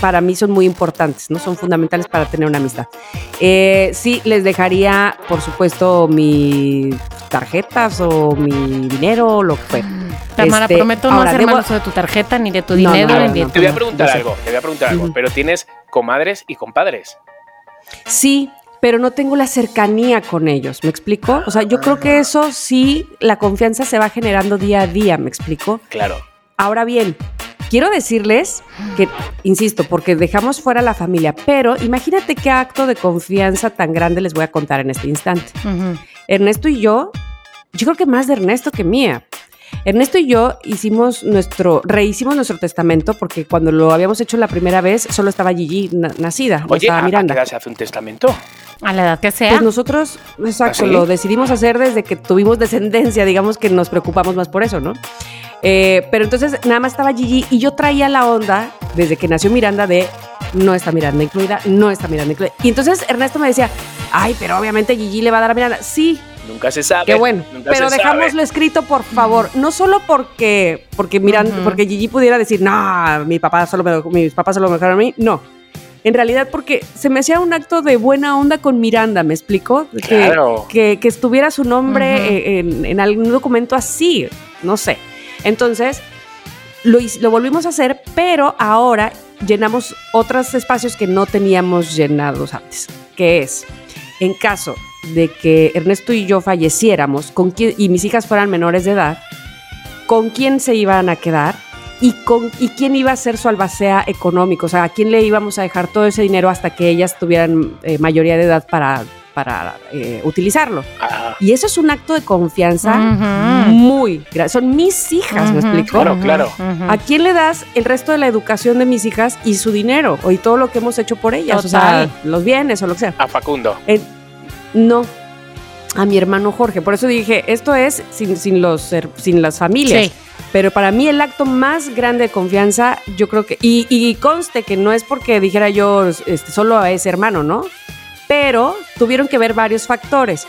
para mí son muy importantes, ¿no? Son fundamentales para tener una amistad. Eh, sí, les dejaría, por supuesto, mis tarjetas o mi dinero, lo que fuera. Tamara, Este, prometo no hacer debo- mal uso de tu tarjeta, ni de tu No, dinero, no, no, ni de no, tu... Te voy a preguntar algo, te voy a preguntar algo, pero tienes comadres y compadres. Sí, pero no tengo la cercanía con ellos, ¿me explico? O sea, yo creo que eso sí, la confianza se va generando día a día, ¿me explico? Claro. Ahora bien, quiero decirles que, insisto, porque dejamos fuera a la familia, pero imagínate qué acto de confianza tan grande les voy a contar en este instante. Ernesto y yo, yo creo que más de Ernesto que mía. Ernesto y yo hicimos nuestro, rehicimos nuestro testamento porque cuando lo habíamos hecho la primera vez solo estaba Gigi na- nacida, Oye, estaba ¿a, a Miranda. qué edad se hace un testamento? A la edad que sea. Pues nosotros, exacto, ¿Ah, lo decidimos hacer desde que tuvimos descendencia, digamos que nos preocupamos más por eso, ¿no? Eh, pero entonces nada más estaba Gigi y yo traía la onda desde que nació Miranda de no está Miranda incluida, no está Miranda incluida. Y entonces Ernesto me decía, ay, pero obviamente Gigi le va a dar a Miranda. Sí, Nunca se sabe. Qué bueno. Nunca Pero dejámoslo sabe. escrito, por favor. No solo porque, porque Miranda, porque Gigi pudiera decir, no, mi papá solo me, mis papás solo me dejaron a mí. No. En realidad, porque se me hacía un acto de buena onda con Miranda, ¿me explico? Que- Claro. Que, que estuviera su nombre en algún documento así. No sé. Entonces, lo, lo volvimos a hacer, pero ahora llenamos otros espacios que no teníamos llenados antes. Que es, en caso de que Ernesto y yo falleciéramos con quién- y mis hijas fueran menores de edad, con quién se iban a quedar y, con, y quién iba a ser su albacea económico, o sea, a quién le íbamos a dejar todo ese dinero hasta que ellas tuvieran eh, mayoría de edad para, para eh, utilizarlo. Ah, Y eso es un acto de confianza muy grande. Son mis hijas, ¿me explico? Claro, claro. ¿A quién le das el resto de la educación de mis hijas y su dinero? O y todo lo que hemos hecho por ellas. O sea, los bienes o lo que sea. a Facundo. Eh, no. A mi hermano Jorge. Por eso dije, esto es sin, sin los, sin las familias. Sí. Pero para mí el acto más grande de confianza, yo creo que, y, y conste que no es porque dijera yo este, solo a ese hermano, ¿no? Pero tuvieron que ver varios factores.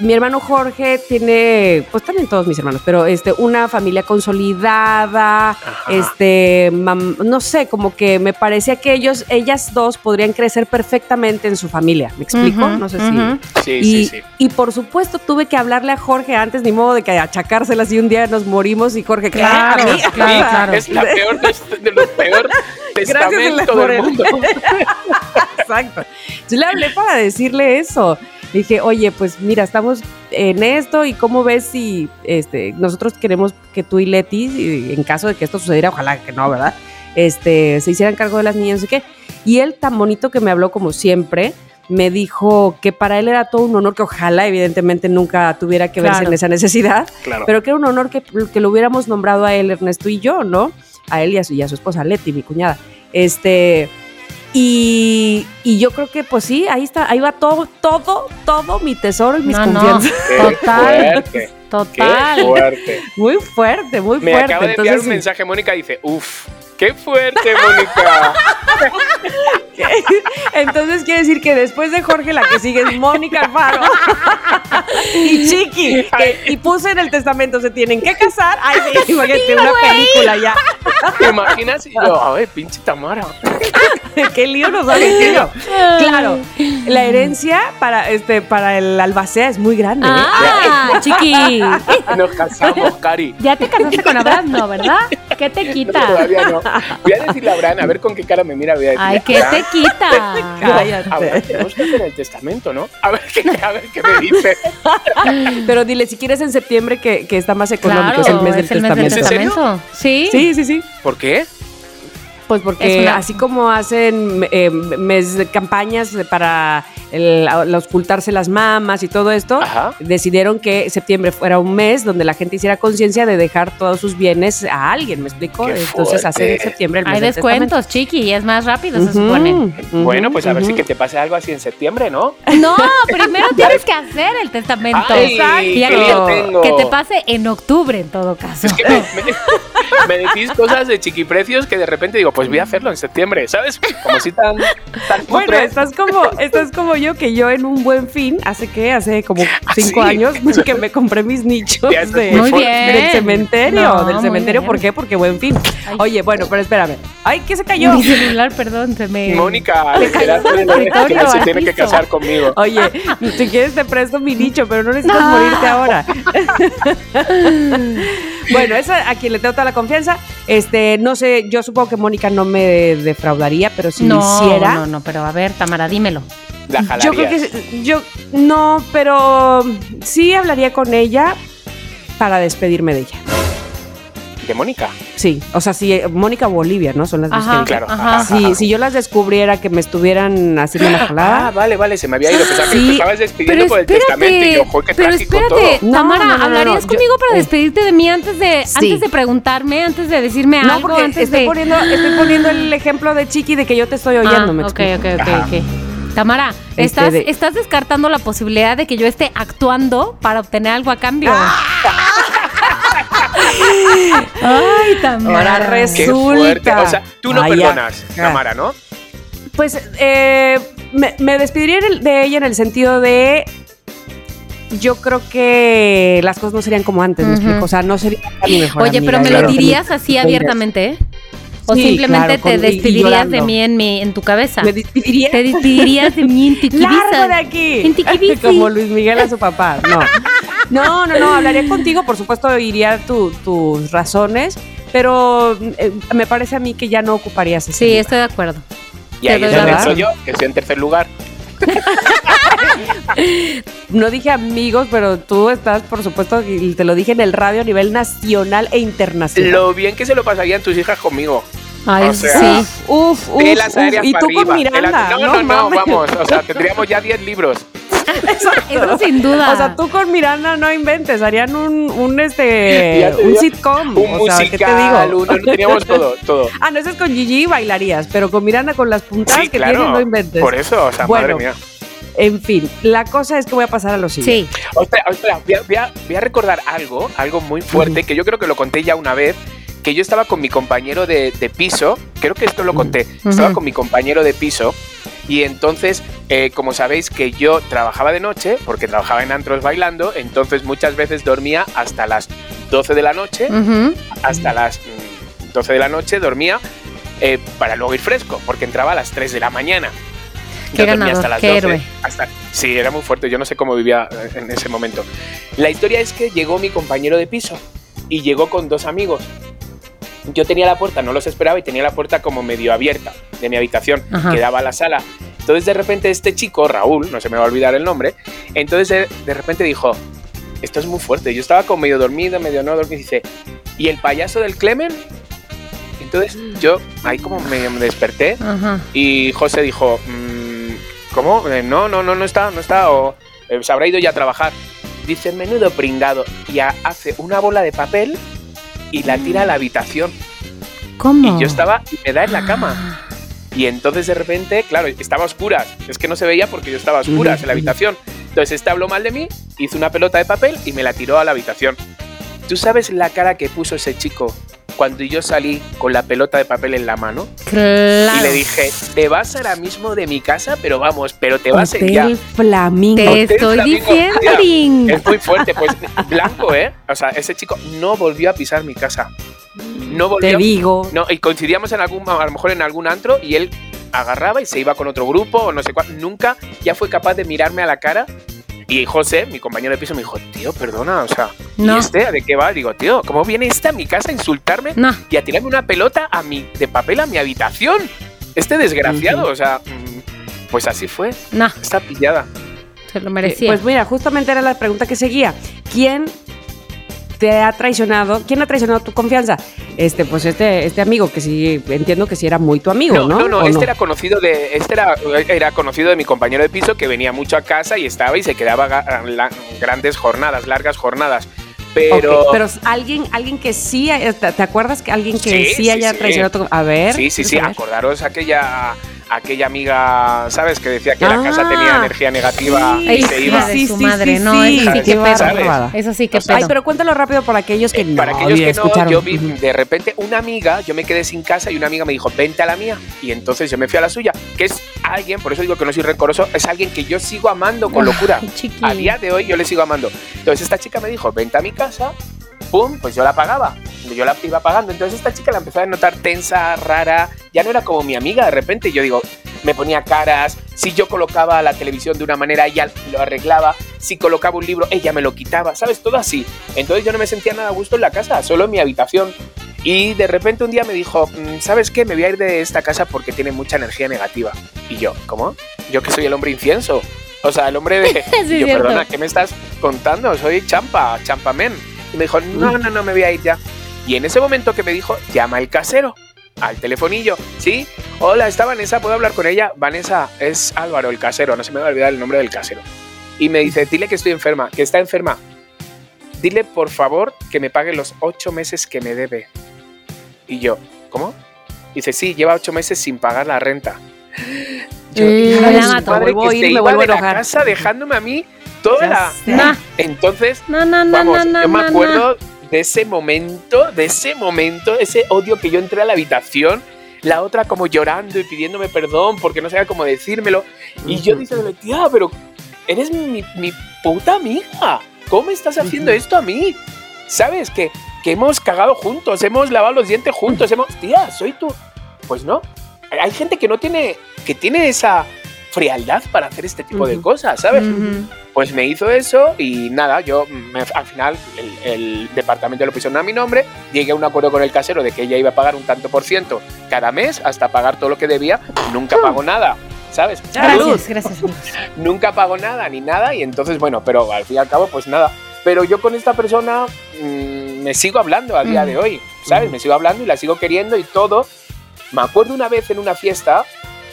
Mi hermano Jorge tiene, pues también todos mis hermanos, pero este, una familia consolidada, Ajá. este, mam- no sé, como que me parecía que ellos, ellas dos podrían crecer perfectamente en su familia. ¿Me explico? No sé si. Sí, Y, sí, sí. y por supuesto tuve que hablarle a Jorge antes, ni modo de que achacárselas y un día nos morimos y Jorge. Claro, claro, Sí, claro. Es la peor de lo peor testamento por del el- mundo. Exacto. Yo le hablé para decirle eso. Dije, oye, pues mira, estamos en esto y cómo ves si este, nosotros queremos que tú y Leti, y en caso de que esto sucediera, ojalá que no, ¿verdad? Este, se hicieran cargo de las niñas, no sé qué. Y él, tan bonito que me habló como siempre, me dijo que para él era todo un honor, que ojalá evidentemente nunca tuviera que verse Claro. en esa necesidad, Claro. pero que era un honor que, que lo hubiéramos nombrado a él, Ernesto y yo, ¿no? A él y a su, y a su esposa Leti, mi cuñada. Este, Y, y yo creo que, pues sí, ahí está, ahí va todo, todo, todo mi tesoro y mis No, no. confianzas. Qué Total. fuerte. Total. Qué fuerte. Muy fuerte, muy Me fuerte. acaba de enviar Entonces, un mensaje, Mónica, dice, uff, qué fuerte, Mónica. Entonces quiere decir que después de Jorge la que sigue es Mónica Alfaro y Chiqui. que- y puse en el testamento, se tienen que casar. Ay, sí, imagínate, una película ya. ¿Te imaginas? Y yo, a ver, pinche Tamara. Qué lío nos ha metido. Claro, la herencia para, este, para el albacea es muy grande. ¿eh? Ah, chiqui. Nos casamos, Cari. Ya te casaste con Abraham, ¿no? ¿Verdad? ¿Qué te No, quita? todavía no. Voy a decirle a Abraham, a ver con qué cara me mira. Voy a decirle, Ay, ¿qué "Abraham, te quita? Cállate. Abraham, tenemos que hacer el testamento, ¿no? A ver qué, a ver qué me dice. Pero dile, si quieres en septiembre, que, que está más económico, Claro, es el mes del es el mes del testamento. ¿Es en serio? testamento. Sí. Sí, sí, sí. ¿Por qué? Pues porque Es una- así como hacen eh, mes de campañas para el, el ocultarse las mamas y todo esto, Ajá. decidieron que septiembre fuera un mes donde la gente hiciera conciencia de dejar todos sus bienes a alguien, ¿me explico? Qué Entonces hacen en fuerte. septiembre el mes Hay del descuentos, chiqui, y es más rápido, se supone. Bueno, pues a ver si que te pase algo así en septiembre, ¿no? No, primero tienes que hacer el testamento. Ay, Y qué que, lío tengo. que te pase en octubre, en todo caso. Es que me, me- me decís cosas de chiquiprecios que de repente digo, pues voy a hacerlo en septiembre, ¿sabes? Como si tan, tan Bueno, estás como, estás como yo, que yo en un buen fin, hace que, hace como cinco sí. años, que me compré mis nichos Ya, de- muy Muy bien. del cementerio. No, del cementerio. ¿por qué? Porque buen fin. Ay. Oye, bueno, pero espérame. Ay, ¿qué se cayó? Mi celular, perdón, se me. Mónica, Se se tiene que casar conmigo. Oye, si quieres te presto mi nicho, pero no necesitas No. morirte ahora. bueno, esa a quien le tengo toda la confianza. Este, no sé, yo supongo que Mónica no me defraudaría, pero si lo no, hiciera. no, no, pero a ver, Tamara, dímelo. La jalarías. Yo creo que yo no, pero sí hablaría con ella para despedirme de ella. De Mónica. Sí, o sea, si Mónica o Bolivia, ¿no? Son las dos Ajá, que Claro. ajá. Si, si yo las descubriera que me estuvieran haciendo Ah, jalada. vale, vale, se me había ido. Pensaba que Sí, te estabas despidiendo por el testamento y yo, joder, qué pero trágico espérate, todo. No, Tamara, no, no, no, ¿hablarías no, conmigo yo- para eh. despedirte de mí antes de, Sí. antes de preguntarme, antes de decirme No, algo, porque antes estoy de... poniendo, estoy poniendo el ejemplo de Chiqui de que yo te estoy oyendo, Ah, ¿me ok, explico? ok, ok, Ajá. ok. Tamara, Este ¿estás, de- estás descartando la posibilidad de que yo esté actuando para obtener algo a cambio. Ah. Ay, Tamara. Ahora Resulta. O sea, tú no Ay, perdonas, acá. Tamara, ¿no? Pues eh, me, me despediría de ella en el sentido de. Yo creo que las cosas no serían como antes, ¿me explico? O sea, no sería mi mejor Oye, pero ¿me claro. lo dirías así abiertamente? ¿eh? ¿O Sí, simplemente claro, te despedirías de mí en, mi, en tu cabeza? Me despediría. ¿Te despedirías de mí en tu ¡Largo de aquí! En. Como Luis Miguel a su papá. No. No, no, no. Hablaría contigo, por supuesto, iría tu- tus razones, pero eh, me parece a mí que ya no ocuparías ese Sí, lugar. estoy de acuerdo. Y ahí es donde estoy yo, que estoy en tercer lugar. No dije amigos, pero tú estás, por supuesto, y te lo dije en el radio a nivel nacional e internacional. Lo bien que se lo pasarían tus hijas conmigo. Ay, O sea, sí. Uf, uf, Y tú con Miranda. No, no, no, vamos. O sea, tendríamos ya 10 libros. Eso sin duda. O sea, tú con Miranda no inventes, harían un, un este un digo, sitcom. Un o sea, ¿qué te musical, digo? uno, teníamos todo, todo. Ah, no, eso es con Gigi bailarías, pero con Miranda con las puntadas Sí, que claro. tienes no inventes. Por eso, o sea, Bueno. madre mía. En fin, la cosa es que voy a pasar a lo siguiente. Sí. Espera, espera, voy a, voy a- voy a recordar algo, algo muy fuerte, que yo creo que lo conté ya una vez, que yo estaba con mi compañero de, de piso, creo que esto lo conté, estaba Ujú. con mi compañero de piso, y entonces, eh, como sabéis que yo trabajaba de noche, porque trabajaba en antros bailando, entonces muchas veces dormía hasta las 12 de la noche, hasta las mm, 12 de la noche dormía eh, para luego ir fresco, porque entraba a las 3 de la mañana. Qué Yo dormía ganador, hasta las qué 12, héroe. hasta- sí, era muy fuerte, yo no sé cómo vivía eh, en ese momento. La historia es que llegó mi compañero de piso y llegó con dos amigos. Yo tenía la puerta, no los esperaba y tenía la puerta como medio abierta de mi habitación, Ajá. que daba a la sala. Entonces de repente este chico, Raúl, no se me va a olvidar el nombre, entonces de, repente dijo, esto es muy fuerte, yo estaba como medio dormido, medio no dormido, y dice, ¿y el payaso del Clemen? Entonces yo ahí como me desperté Ajá. y José dijo, "Mm, ¿cómo? Eh, no, no, no, no está, no está, o eh, se habrá ido ya a trabajar. Dice, menudo pringado, y ha- hace una bola de papel y la tira a la habitación. ¿Cómo? Y yo estaba, y me da en la cama. Y entonces de repente, claro, estaba a oscuras. Es que no se veía porque yo estaba a oscuras en la habitación. Entonces este habló mal de mí, hizo una pelota de papel y me la tiró a la habitación. ¿Tú sabes la cara que puso ese chico cuando yo salí con la pelota de papel en la mano? Claro. Y le dije, te vas ahora mismo de mi casa, pero vamos, pero te vas en ya. Hotel Flamingo. Te Hotel estoy Flamingo. diciendo, Tía. Es muy fuerte, pues blanco, ¿eh? O sea, ese chico no volvió a pisar mi casa. No volvió. Te digo. No, y coincidíamos en algún, a lo mejor en algún antro y él agarraba y se iba con otro grupo o no sé cuál. Nunca ya fue capaz de mirarme a la cara. Y José, mi compañero de piso, me dijo, tío, perdona, o sea, No. ¿y este de qué va? Digo, tío, ¿cómo viene este a mi casa a insultarme No. y a tirarme una pelota a mi, de papel a mi habitación? Este desgraciado, o sea, mm, pues así fue, No, está pillada. se lo merecía. Pues mira, justamente era la pregunta que seguía. ¿Quién te ha traicionado? ¿Quién ha traicionado tu confianza? Este, pues este, este amigo, que sí, entiendo que sí era muy tu amigo, ¿no? no, no, ¿O este era conocido de, este era, era conocido de mi compañero de piso que venía mucho a casa y estaba y se quedaba grandes jornadas, largas jornadas. Pero, pero alguien, alguien que sí, ¿te acuerdas que alguien que sí, Sí, sí, haya sí. traicionado tu A ver. sí, sí, sí, acordaros aquella aquella amiga, ¿sabes? Que decía que la Ah, casa tenía energía negativa sí, y Ay, se iba. de su madre, no, eso sí que pedo. Eso sí que O sea, Ay, pedo. pero cuéntalo rápido para aquellos que Eh, no Para aquellos que no, escucharon. yo vi de repente una amiga, yo me quedé sin casa y una amiga me dijo, vente a la mía. Y entonces yo me fui a la suya, que es alguien, por eso digo que no soy rencoroso, es alguien que yo sigo amando con locura. Ay. A día de hoy yo le sigo amando. Entonces esta chica me dijo, vente a mi casa, pum, pues yo la pagaba. Yo la iba pagando. Entonces esta chica la empezó a notar tensa, rara. Ya no era como mi amiga de repente. Yo digo, me ponía caras. Si yo colocaba la televisión de una manera, ella lo arreglaba. Si colocaba un libro, ella me lo quitaba. ¿Sabes? Todo así. Entonces yo no me sentía nada a gusto en la casa, solo en mi habitación. Y de repente un día me dijo, "Mm, ¿sabes qué? Me voy a ir de esta casa porque tiene mucha energía negativa. Y yo, ¿cómo? Yo que soy el hombre incienso. O sea, el hombre de... Sí, yo, cierto. perdona, ¿qué me estás contando? Soy champa, champamen. Y me dijo, no, no, no, me voy a ir ya. Y en ese momento que me dijo, llama el casero al telefonillo. ¿Sí? Hola, está Vanessa, ¿puedo hablar con ella? Vanessa, es Álvaro, el casero, no se me va a olvidar el nombre del casero. Y me dice, dile que estoy enferma, que está enferma. Dile, por favor, que me pague los ocho meses que me debe. Y yo, ¿cómo? Dice, sí, lleva ocho meses sin pagar la renta. Yo, de la su mato. Vuelvo a que ir, se me iba vuelvo a de la casa dejándome a mí toda Ya la... Entonces, Vamos, yo me acuerdo de ese momento, de ese momento, ese odio que yo entré a la habitación, la otra como llorando y pidiéndome perdón porque no sabía cómo decírmelo. Y yo diciéndole, tía, pero eres mi, mi puta amiga. ¿Cómo estás haciendo esto a mí? ¿Sabes? Que, que hemos cagado juntos, hemos lavado los dientes juntos, hemos... Tía, soy tú. Pues no. Hay gente que no tiene, que tiene esa frialdad para hacer este tipo de cosas, ¿sabes? Pues me hizo eso y nada, yo me- al final el, el departamento lo pusieron a mi nombre, llegué a un acuerdo con el casero de que ella iba a pagar un tanto por ciento cada mes hasta pagar todo lo que debía, nunca pagó nada, ¿sabes? Gracias, gracias. Nunca pagó nada ni nada y entonces bueno, pero al fin y al cabo pues nada. Pero yo con esta persona mm, me sigo hablando a día Mm. de hoy, ¿sabes? Me sigo hablando y la sigo queriendo y todo. Me acuerdo una vez en una fiesta,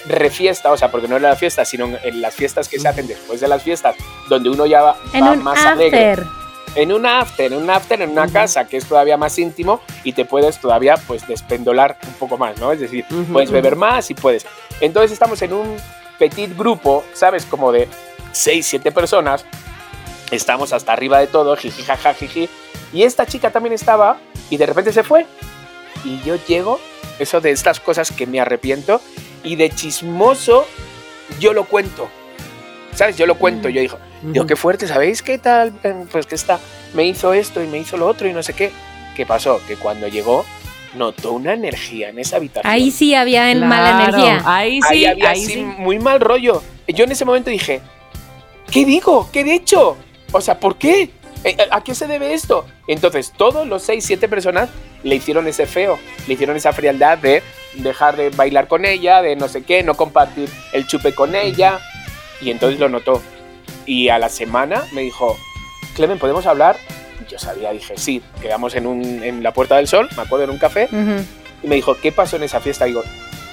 refiesta, o sea, porque no era la fiesta, sino en las fiestas que se hacen después de las fiestas, donde uno ya va, En va un más alegre. after. En un after, en un after, en una Ujú. casa que es todavía más íntimo y te puedes todavía pues despendolar un poco más, ¿no? Es decir, Ujú, puedes ujú. beber más y puedes. Entonces estamos en un petit grupo, ¿sabes? Como de 6, 7 personas. Estamos hasta arriba de todo, jiji, jaja, jiji. Y esta chica también estaba y de repente se fue. Y yo llego, eso de estas cosas que me arrepiento, y de chismoso yo lo cuento. ¿Sabes? Yo lo cuento. Yo digo, Digo, qué fuerte, ¿sabéis qué tal? Eh, Pues que está, me hizo esto y me hizo lo otro y no sé qué. ¿Qué pasó? Que cuando llegó, notó una energía en esa habitación. Ahí sí había en mala Claro, energía. Ahí sí, Ahí había ahí sí. muy mal rollo. Yo en ese momento dije, ¿qué digo? ¿Qué he hecho? O sea, ¿por qué? Eh, ¿A qué se debe esto? Entonces, todos los seis, siete personas le hicieron ese feo, le hicieron esa frialdad de dejar de bailar con ella, de no sé qué, no compartir el chupe con ella. Y entonces lo notó. Y a la semana me dijo, Clemen, ¿podemos hablar? Y yo sabía, dije, sí, quedamos en, un, en la Puerta del Sol, me acuerdo, en un café. Y me dijo, ¿qué pasó en esa fiesta? Digo,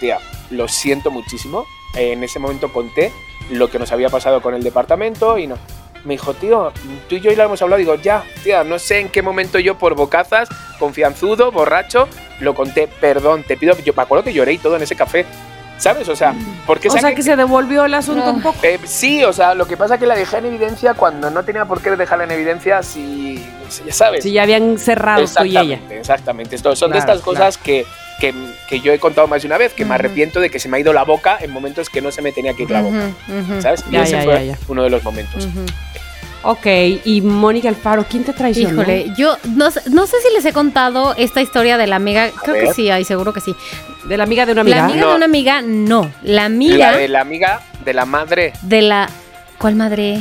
tía, lo siento muchísimo. En ese momento conté lo que nos había pasado con el departamento y no. Me dijo, tío, tú y yo ya lo hemos hablado. Digo, ya, tía, no sé en qué momento yo por bocazas, confianzudo, borracho, lo conté. Perdón, te pido. Yo me acuerdo que lloré y todo en ese café. ¿Sabes? O sea, ¿por qué O sea que se devolvió el asunto No. un poco. Eh, sí, o sea, lo que pasa es que la dejé en evidencia cuando no tenía por qué dejarla en evidencia si, ya sabes. Si ya habían cerrado tú y ella. Exactamente, exactamente. Esto, son de Claro, estas cosas que, que, que yo he contado más de una vez, que me arrepiento de que se me ha ido la boca en momentos que no se me tenía que ir la boca. ¿Sabes? Y Ya, ese ya, fue ya, ya. uno de los momentos. Ok, y Mónica Alfaro, ¿quién te traicionó? Híjole, yo no, sé- no sé si les he contado esta historia de la amiga. Creo que sí, ay, seguro que sí. De la amiga de una amiga. La amiga No. de una amiga, no. La amiga La de la amiga de la madre. de la. ¿Cuál madre?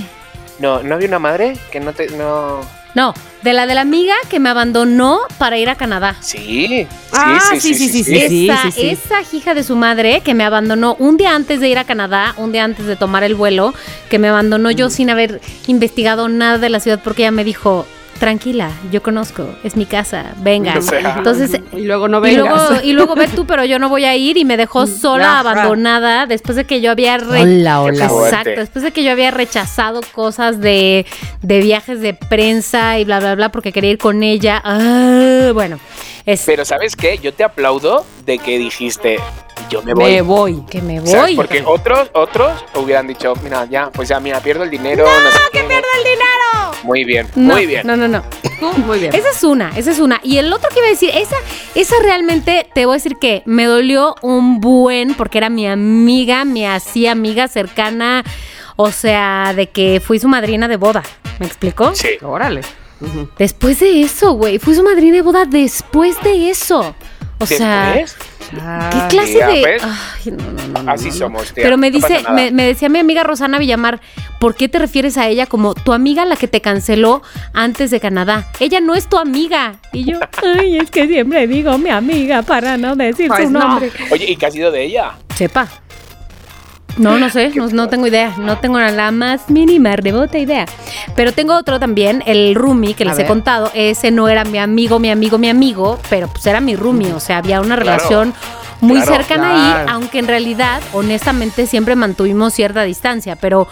No, ¿no había una madre que no te. No. No, de la de la amiga que me abandonó para ir a Canadá. Sí. Sí, Ah, sí, sí, sí, sí. esa, sí. esa hija de su madre que me abandonó un día antes de ir a Canadá, un día antes de tomar el vuelo, que me abandonó yo sin haber investigado nada de la ciudad porque ella me dijo, tranquila, yo conozco, es mi casa, venga. O sea. Entonces, Y luego no y vengas. luego, y luego ve tú, pero yo no voy a ir y me dejó sola, Ajá. abandonada, después de que yo había... re- Hola, hola. Exacto, después de que yo había rechazado cosas de, de viajes de prensa y bla, bla, bla, porque quería ir con ella. Ah, bueno, es Pero ¿sabes qué? Yo te aplaudo de que dijiste, yo me voy. Me voy. que me ¿Sabes? voy. Porque otros, otros hubieran dicho, mira, ya, pues ya, mira, pierdo el dinero. No, sé que pierdo el dinero. Muy bien, No, muy bien. No, no, no. Muy bien. Esa es una, esa es una. Y el otro que iba a decir, esa, esa realmente, te voy a decir que me dolió un buen, porque era mi amiga, mi así amiga cercana, o sea, de que fui su madrina de boda. ¿Me explicó? Sí. Órale. Después de eso, güey. Fui su madrina de boda después de eso. O sea, ¿qué clase de. ves. Ay, no, no, no, así no, no. somos, tía. Pero me dice, me, me decía mi amiga Rosana Villamar, ¿por qué te refieres a ella como tu amiga la que te canceló antes de Canadá? Ella no es tu amiga. Y yo, ay, es que siempre digo mi amiga para no decir Pues su no. nombre. Oye, ¿y qué ha sido de ella? Sepa. No, no sé, no, no tengo idea, no tengo la más mínima rebota idea. Pero tengo otro también, el roomie que les he contado, ese no era mi amigo, mi amigo, mi amigo, pero pues era mi roomie, o sea, había una Claro. relación muy Claro. cercana Claro. ahí, aunque en realidad, honestamente, siempre mantuvimos cierta distancia, pero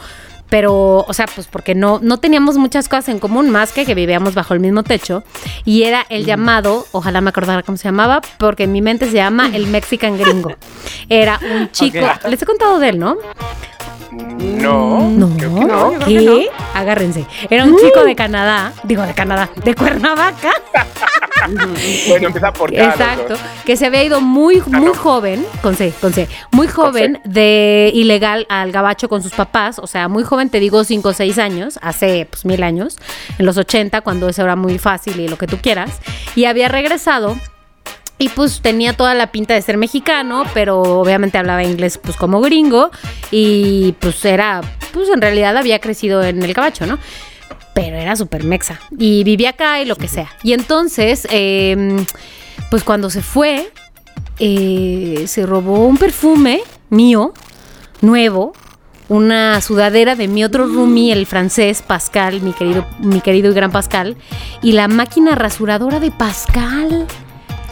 pero, o sea, pues porque no, no teníamos muchas cosas en común, más que que vivíamos bajo el mismo techo. Y era el llamado, ojalá me acordara cómo se llamaba, porque en mi mente se llama el Mexican Gringo. Era un chico, les he contado de él, ¿no? No. No, creo que no. yo creo ¿Qué? que Agárrense. Era un chico de Canadá, digo de Canadá, de Cuernavaca. Bueno, empieza por K, los Exacto, dos. que se había ido muy, muy no. joven, con C, con C, muy joven de ilegal al gabacho con sus papás, o sea, muy joven, te digo 5 o 6 años, hace pues mil años, en los 80, cuando eso era muy fácil y lo que tú quieras, y había regresado. Y pues tenía toda la pinta de ser mexicano, pero obviamente hablaba inglés pues como gringo y pues era, pues en realidad había crecido en el gabacho, ¿no? pero era súper mexa. Y vivía acá y lo que sea. Y entonces, eh, pues cuando se fue, eh, se robó un perfume mío, nuevo, una sudadera de mi otro roomie, el francés, Pascal, mi querido, mi querido y gran Pascal, y la máquina rasuradora de Pascal.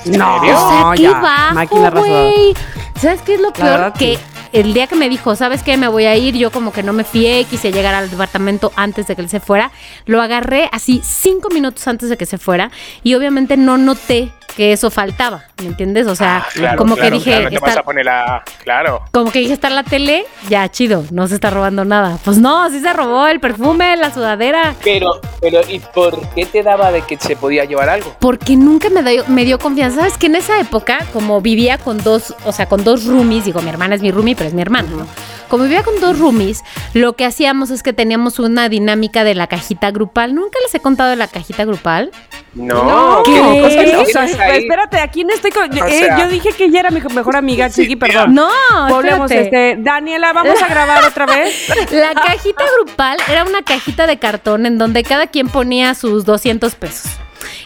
No, O sea, qué ya. bajo, güey. ¿Sabes qué es lo peor? que. El día que me dijo, ¿sabes qué? Me voy a ir, yo como que no me fié, quise llegar al departamento antes de que él se fuera. Lo agarré así cinco minutos antes de que se fuera y obviamente no noté que eso faltaba, ¿me entiendes? O sea, Ah, claro, como claro, que dije, claro, vas a poner la... Claro. como que dije, está en la tele, ya chido, no se está robando nada. Pues no, sí se robó el perfume, la sudadera. Pero, pero, ¿y por qué te daba de que se podía llevar algo? porque nunca me dio, me dio confianza. Sabes que en esa época, como vivía con dos, o sea, con dos roomies, digo, mi hermana es mi roomie, pero es mi hermana, ¿no? Como vivía con dos roomies, lo que hacíamos es que teníamos una dinámica de la cajita grupal. ¿Nunca les he contado de la cajita grupal? No, ¿qué? ¿qué cosas ¿Qué? O sea, espérate, aquí no estoy con. O eh, yo dije que ella era mi mejor amiga, Chiqui, perdón. No, Volvemos, este. Daniela, vamos a grabar otra vez. La cajita grupal era una cajita de cartón en donde cada quien ponía sus 200 pesos.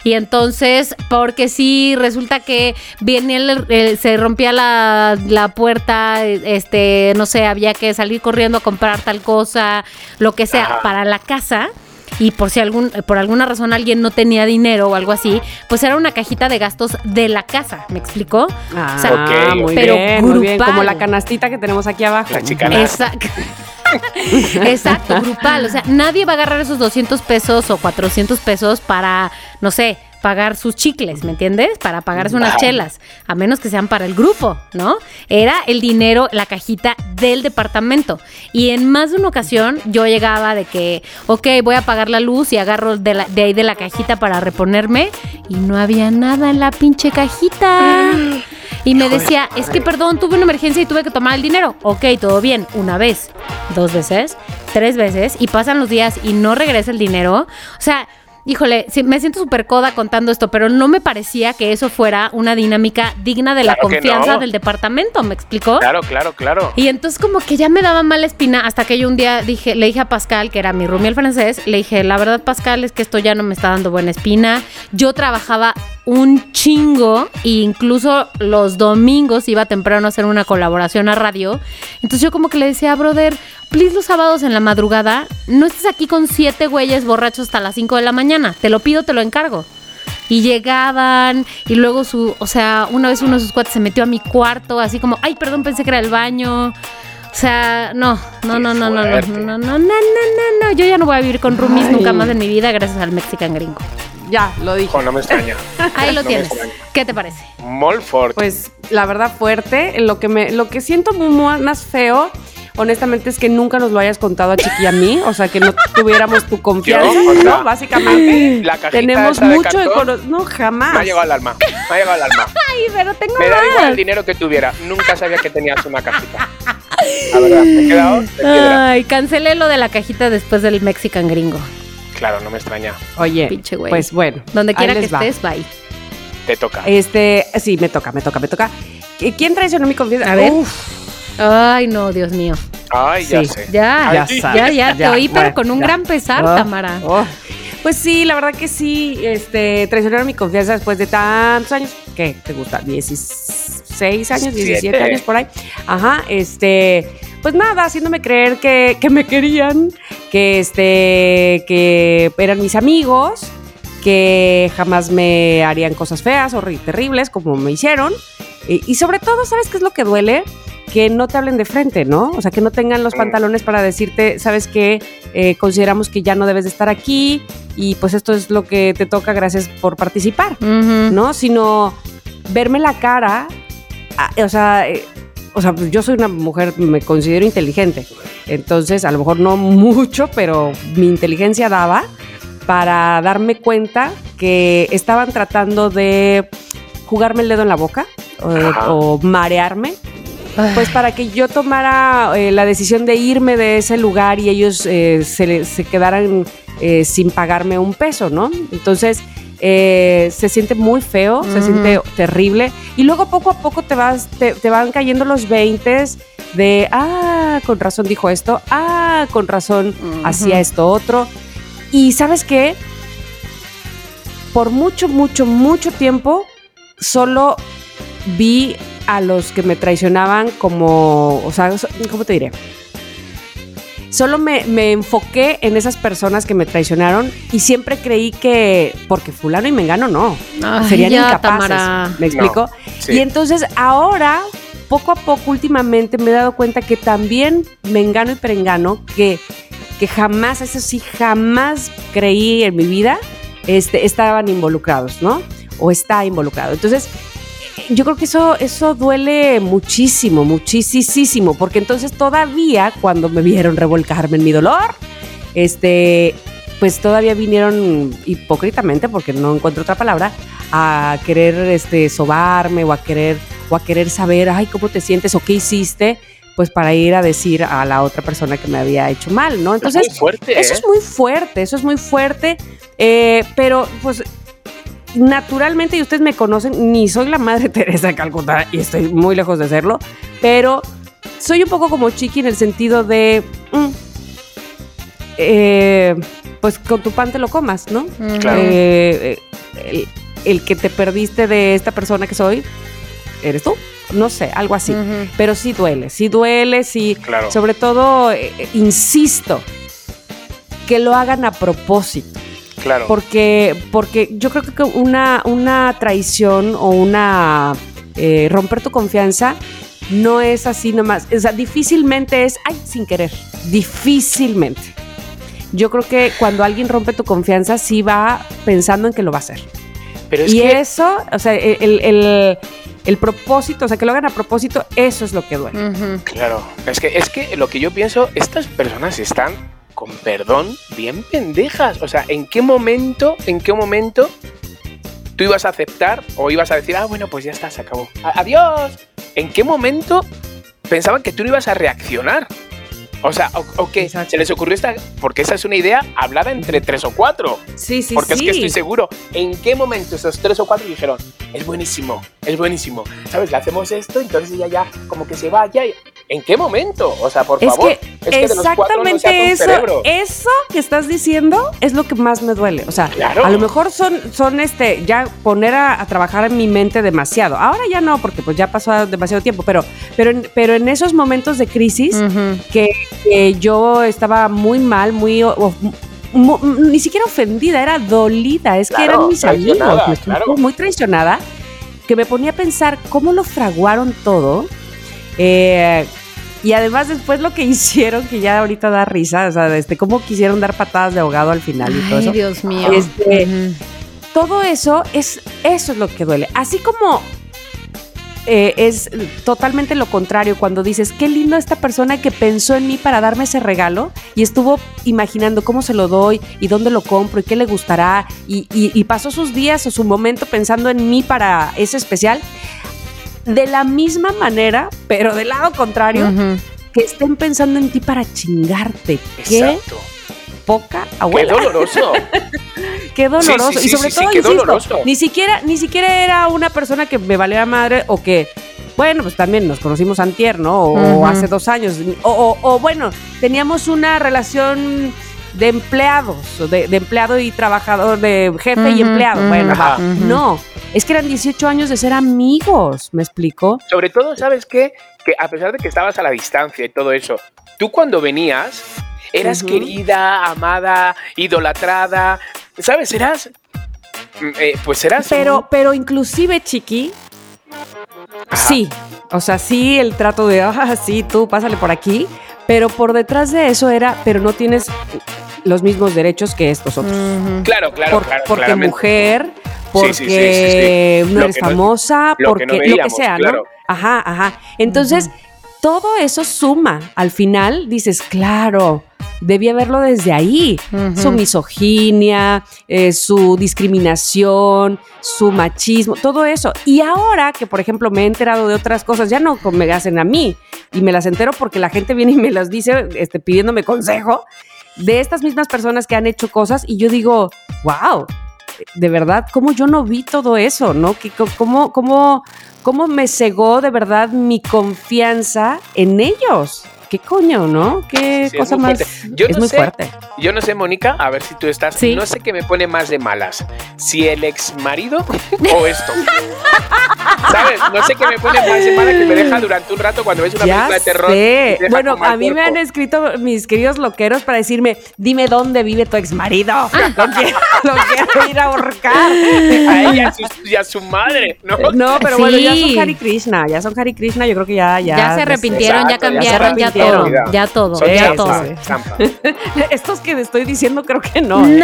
Y entonces, porque si resulta que viene el- el- se rompía la, la puerta, este, no sé, había que salir corriendo a comprar tal cosa, lo que sea, Ajá. para la casa. Y por si algún, por alguna razón alguien no tenía dinero o algo así, pues era una cajita de gastos de la casa, ¿me explicó? Ah, O sea, muy pero bien, muy bien. grupal. Como la canastita que tenemos aquí abajo. La chicana. Exacto. Exacto, grupal. O sea, nadie va a agarrar esos 200 pesos o 400 pesos para, no sé, pagar sus chicles, ¿me entiendes? Para pagarse unas chelas, a menos que sean para el grupo, ¿no? Era el dinero, la cajita del departamento. Y en más de una ocasión yo llegaba de que, ok, voy a pagar la luz y agarro de, la- de ahí de la cajita para reponerme y no había nada en la pinche cajita. Y me decía, es que perdón, tuve una emergencia y tuve que tomar el dinero. Ok, todo bien, una vez, dos veces, tres veces, y pasan los días y no regresa el dinero. O sea, híjole, sí, me siento súper coda contando esto, pero no me parecía que eso fuera una dinámica digna de la Claro confianza no. del departamento, ¿me explicó? Claro, claro, claro. Y entonces como que ya me daba mala espina hasta que yo un día dije, le dije a Pascal, que era mi roomie el francés, le dije, la verdad Pascal es que esto ya no me está dando buena espina. Yo trabajaba un chingo e incluso los domingos iba temprano a hacer una colaboración a radio. Entonces yo como que le decía, brother, please los sábados en la madrugada, no estés aquí con siete güeyes borrachos hasta las 5 de la mañana. Te lo pido, te lo encargo. Y llegaban, y luego su, o sea, una vez uno de sus cuates se metió a mi cuarto, así como, ay, perdón, pensé que era el baño. O sea, no, no, no, no, no, no, fuerte. no, no, no, no, no, no, no. Yo ya no voy a vivir con roomies Ay. nunca más en mi vida gracias al Mexican Gringo. Ya, lo dije. Hijo, no me extraña. Ahí lo No tienes. ¿Qué te parece? Molfort. Pues la verdad fuerte, lo que me lo que siento muy más feo honestamente es que nunca nos lo hayas contado a Chiqui y a mí, o sea, que no tuviéramos tu confianza, Yo, o sea, ¿no? Básicamente la tenemos mucho de cartón no jamás. Me ha llegado al alma. Me ha llegado al alma. Ay, pero tengo Me da igual el dinero que tuviera. Nunca sabía que tenías una cajita. La verdad, me he quedado. Ay, cancelé lo de la cajita después del Mexican Gringo. Claro, no me extraña. Oye, Pinche güey. pues bueno, Donde quiera que va. estés, bye. Te toca. Este, sí, me toca, me toca, me toca. ¿Quién traicionó mi confianza? A ver. Uf, Ay, no, Dios mío. Ay, ya sí. sé. Ya, Ay, ya, sí. ya, ya, te oí, pero bueno, con un ya. gran pesar, Oh, Tamara. oh. Pues sí, la verdad que sí, este, traicionaron mi confianza después de tantos años. ¿Qué te gusta? 16 años, 17 Siete. años por ahí. Ajá, este, pues nada, haciéndome creer que, que me querían, que este, que eran mis amigos, que jamás me harían cosas feas o ri- terribles como me hicieron. Y, y sobre todo, ¿sabes qué es lo que duele? Que no te hablen de frente, ¿no? O sea, que no tengan los pantalones para decirte, ¿sabes qué? Eh, consideramos que ya no debes de estar aquí y pues esto es lo que te toca, gracias por participar. ¿no? Sino verme la cara, ah, o sea, eh, o sea, pues yo soy una mujer, me considero inteligente, entonces a lo mejor no mucho, pero mi inteligencia daba para darme cuenta que estaban tratando de jugarme el dedo en la boca o, Ajá. o marearme. Pues para que yo tomara eh, la decisión de irme de ese lugar y ellos eh, se, quedaran eh, sin pagarme un peso, ¿no? Entonces se siente muy feo, se siente terrible y luego poco a poco te vas, te, te van cayendo los 20 de, ah, con razón dijo esto, ah, con razón hacía esto otro. Y sabes qué, por mucho, mucho, mucho tiempo solo vi a los que me traicionaban como, o sea, ¿cómo te diré? Solo me, me enfoqué en esas personas que me traicionaron y siempre creí que, porque fulano y mengano no, Ay, serían ya, incapaces. Tamara. ¿Me explico? Sí. Y entonces ahora, poco a poco, últimamente me he dado cuenta que también mengano y perengano, que, que jamás, eso sí, jamás creí en mi vida, este, estaban involucrados, ¿no? O está involucrado. Entonces, yo creo que eso, eso duele muchísimo, muchísimo, porque entonces todavía cuando me vieron revolcarme en mi dolor, este, pues todavía vinieron hipócritamente, porque no encuentro otra palabra, a querer este, sobarme o a querer, o a querer saber, ay, ¿cómo te sientes o qué hiciste? Pues para ir a decir a la otra persona que me había hecho mal, ¿no? Entonces, es muy fuerte, eso ¿eh? es muy fuerte, eso es muy fuerte, eh, pero pues naturalmente, y ustedes me conocen, ni soy la madre Teresa de Calcuta y estoy muy lejos de serlo, pero soy un poco como Chiqui en el sentido de, mm, eh, pues con tu pan te lo comas, ¿no? Claro. Eh, el, el que te perdiste de esta persona que soy, eres tú, no sé, algo así. Pero sí duele, sí duele, sí. Claro. Sobre todo, eh, eh, insisto, que lo hagan a propósito. Claro. Porque, porque yo creo que una, una traición o una eh, romper tu confianza no es así nomás. O sea, difícilmente es, ay, sin querer. Difícilmente. Yo creo que cuando alguien rompe tu confianza, sí va pensando en que lo va a hacer. Pero es y que eso, o sea, el, el- el propósito, o sea, que lo hagan a propósito, eso es lo que duele. Claro, es que, es que lo que yo pienso, estas personas están, con perdón, bien pendejas. O sea, ¿en qué momento, en qué momento tú ibas a aceptar o ibas a decir, ah, bueno, pues ya está, se acabó. Adiós. ¿En qué momento pensaban que tú no ibas a reaccionar? O sea, o, o que Exacto. se les ocurrió esta, porque esa es una idea hablada entre tres o cuatro. Sí, sí, Porque sí. es que estoy seguro, ¿en qué momento esos tres o cuatro dijeron, es buenísimo, es buenísimo? ¿Sabes? Le hacemos esto, entonces ella ya como que se vaya. y- ¿En qué momento? O sea, por Es favor. que de los cuatro no se hace exactamente eso, eso que estás diciendo es lo que más me duele. O sea, Claro. a lo mejor son, son este, ya poner a, a trabajar en mi mente demasiado. Ahora ya no, porque pues ya pasó demasiado tiempo, pero, pero, en, pero en esos momentos de crisis que, que yo estaba muy mal, muy... o- ni siquiera ofendida, era dolida, es que eran mis amigos, me claro. muy traicionada, que me ponía a pensar cómo lo fraguaron todo. eh, y además después lo que hicieron, que ya ahorita da risa, o sea, este, cómo quisieron dar patadas de ahogado al final y todo Ay, eso. Dios mío. Este. Todo eso es, eso es lo que duele. Así como eh, es totalmente lo contrario cuando dices, qué lindo esta persona que pensó en mí para darme ese regalo y estuvo imaginando cómo se lo doy y dónde lo compro y qué le gustará y, y- y pasó sus días o su momento pensando en mí para ese especial. De la misma manera, pero del lado contrario, que estén pensando en ti para chingarte. Qué Poca Qué abuela. doloroso. Qué doloroso. Sí, sí, y sobre sí, todo, qué insisto, doloroso. ni siquiera, ni siquiera era una persona que me valiera madre o que, bueno, pues también nos conocimos antier, ¿no? O hace dos años. O, o- o, bueno, teníamos una relación de empleados, o de, de empleado y trabajador, de jefe y empleado. bueno, va. no. Es que eran 18 años de ser amigos, ¿me explico? Sobre todo, ¿sabes qué? Que a pesar de que estabas a la distancia y todo eso, tú cuando venías eras querida, amada, idolatrada, ¿sabes? Eras... mm, eh, pues eras... Pero, un- pero inclusive, Chiqui, Ajá. sí. O sea, sí, el trato de, ah, sí, tú, pásale por aquí. Pero por detrás de eso era, pero no tienes los mismos derechos que estos otros. Claro, claro, Por- claro. porque claramente. mujer, porque Sí, sí, sí, sí, sí. no eres famosa, porque lo que sea, claro. ¿no? Ajá, ajá. Entonces, todo eso suma. Al final dices, claro, debí haberlo desde ahí. Su misoginia, eh, su discriminación, su machismo, todo eso. Y ahora que, por ejemplo, me he enterado de otras cosas, ya no me hacen a mí, y me las entero porque la gente viene y me las dice este, pidiéndome consejo de estas mismas personas que han hecho cosas, y yo digo, wow, de verdad, ¿cómo yo no vi todo eso? ¿No? ¿Qué- ¿Cómo, cómo, cómo me cegó de verdad mi confianza en ellos? ¿Qué coño, no? ¿Qué Sí, es cosa muy más? Yo es no muy sé, fuerte. Yo no sé, Mónica, a ver si tú estás. Sí. No sé qué me pone más de malas. Si el ex marido o esto. ¿Sabes? No sé qué me pone más de mala que me deja durante un rato cuando ves una Ya película de terror. sé. Bueno, a mí me cuerpo. han escrito mis queridos loqueros para decirme, dime dónde vive tu ex marido. Lo quiero, lo quiero ir a ahorcar. A ella y a su, y a su madre, ¿no? No, pero bueno, ya Sí. son Hari Krishna, ya son Hari Krishna, yo creo que ya, ya. Ya, se arrepintieron, ya Exacto, ya cambiaron, ya. Todo. Ya todo, Son ya todo. Estos que te estoy diciendo creo que no. ¿eh?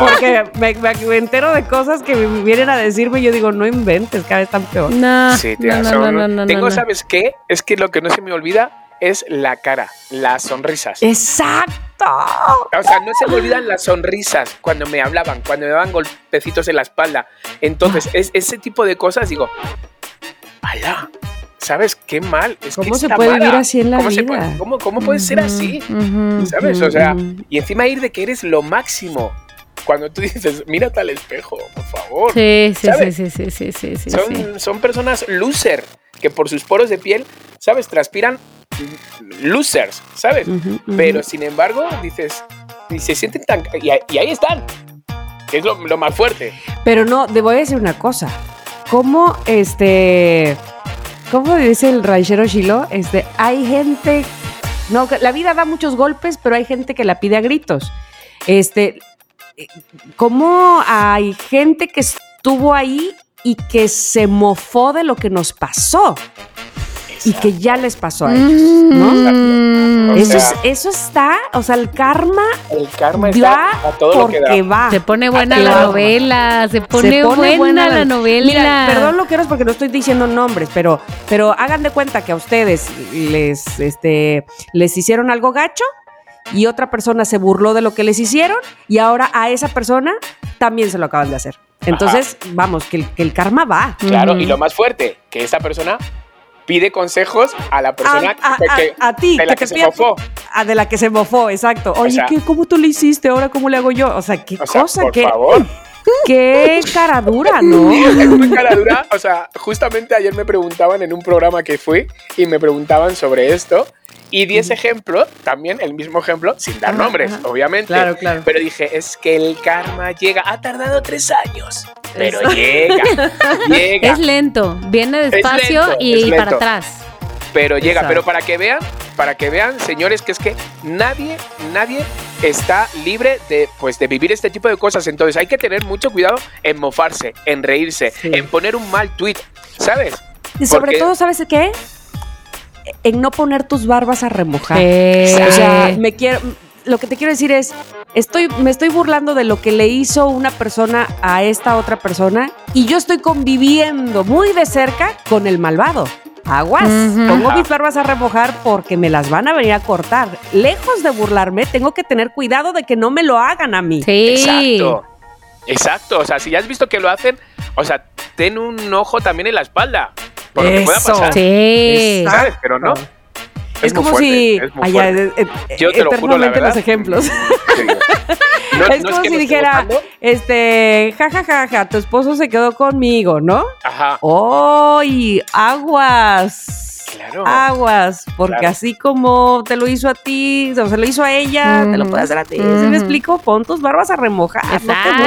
Porque me, me- entero de cosas que me vienen a decirme y yo digo, no inventes, cada vez están peor. No, Sí, no, tía, no, son- no, no, no, Tengo, no. ¿sabes qué? Es que lo que no se me olvida es la cara, las sonrisas. Exacto. O sea, no se me olvidan las sonrisas cuando me hablaban, cuando me daban golpecitos en la espalda. Entonces, es, ese tipo de cosas, digo, ¡Hala! ¿Sabes qué mal? Es ¿Cómo que se puede mala. vivir así en la ¿Cómo vida? puede- cómo, cómo puede ser así? Ujú, ¿Sabes? O sea, ujú. y encima ir de que eres lo máximo. Cuando tú dices, mírate al espejo, por favor. Sí, sí, ¿sabes? sí, sí, sí, sí, sí, sí, son, sí. son personas loser, que por sus poros de piel, ¿sabes? Transpiran losers, ¿sabes? Pero sin embargo, dices, y se sienten tan... Y, ahí- y ahí están, es lo, lo más fuerte. Pero no, te voy a decir una cosa. ¿Cómo este. ¿Cómo dice el ranchero Chilo? Este, hay gente. No, la vida da muchos golpes, pero hay gente que la pide a gritos. Este. eh, ¿Cómo hay gente que estuvo ahí y que se mofó de lo que nos pasó? Y que ya les pasó a ellos, ¿no? Mm, Eso, O es- sea, eso está, o sea, el karma el karma va está a todo lo que da. porque va. Se pone buena la novela, se pone, Se pone buena, la la- novela. Mira, perdón lo que eres porque no estoy diciendo nombres, pero, pero hagan de cuenta que a ustedes les, este, les hicieron algo gacho y otra persona se burló de lo que les hicieron y ahora a esa persona también se lo acaban de hacer. Entonces, vamos, que el, que el karma va. Claro, y lo más fuerte, que esa persona pide consejos a la persona a, a- que, a- a ti, de la que se mofó. Ah, de la que se mofó, exacto. Oye, sea- ¿qué, ¿cómo tú le hiciste? Ahora, ¿cómo le hago yo? O sea, qué O sea, cosa, por qué, favor. qué cara dura, ¿no? Es muy cara dura. O sea, justamente ayer me preguntaban en un programa que fui y me preguntaban sobre esto. Y di ese ejemplo, también el mismo ejemplo, sin dar nombres, ajá. obviamente. Claro, claro. Pero dije, es que el karma llega. Ha tardado tres años, pero llega. llega. Es lento, viene despacio lento, y para atrás. Pero llega. Exacto. Pero para que vean, para que vean, señores, que es que nadie, nadie está libre de, pues, de vivir este tipo de cosas. Entonces hay que tener mucho cuidado en mofarse, en reírse, Sí. en poner un mal tweet, ¿sabes? Y sobre Porque- todo, ¿sabes qué? En no poner tus barbas a remojar. Eh, O sea, me quiero, lo que te quiero decir es, estoy, me estoy burlando de lo que le hizo una persona a esta otra persona y yo estoy conviviendo muy de cerca con el malvado. Aguas, Ujú. pongo Ajá. mis barbas a remojar porque me las van a venir a cortar. Lejos de burlarme, tengo que tener cuidado de que no me lo hagan a mí. sí. Exacto. Exacto. O sea, si ya has visto que lo hacen, o sea, ten un ojo también en la espalda. Por lo que pueda pasar. Sí. Exacto. ¿Sabes? Pero no. Es, muy como fuerte, si... es muy Ay, fuerte. ya, eh, eh, Yo te lo juro, la verdad. los ejemplos. Sí. No- es no como que si dijera, este, ja, ja, ja, ja, tu esposo se quedó conmigo, ¿no? Ajá. ¡Ay! ¡Aguas! Claro. Aguas, porque Claro. así como te lo hizo a ti, o se lo hizo a ella, te lo Ujú. puede hacer a ti. ¿Sí Ujú. me explico? Pon tus barbas a remojar. no te Exacto.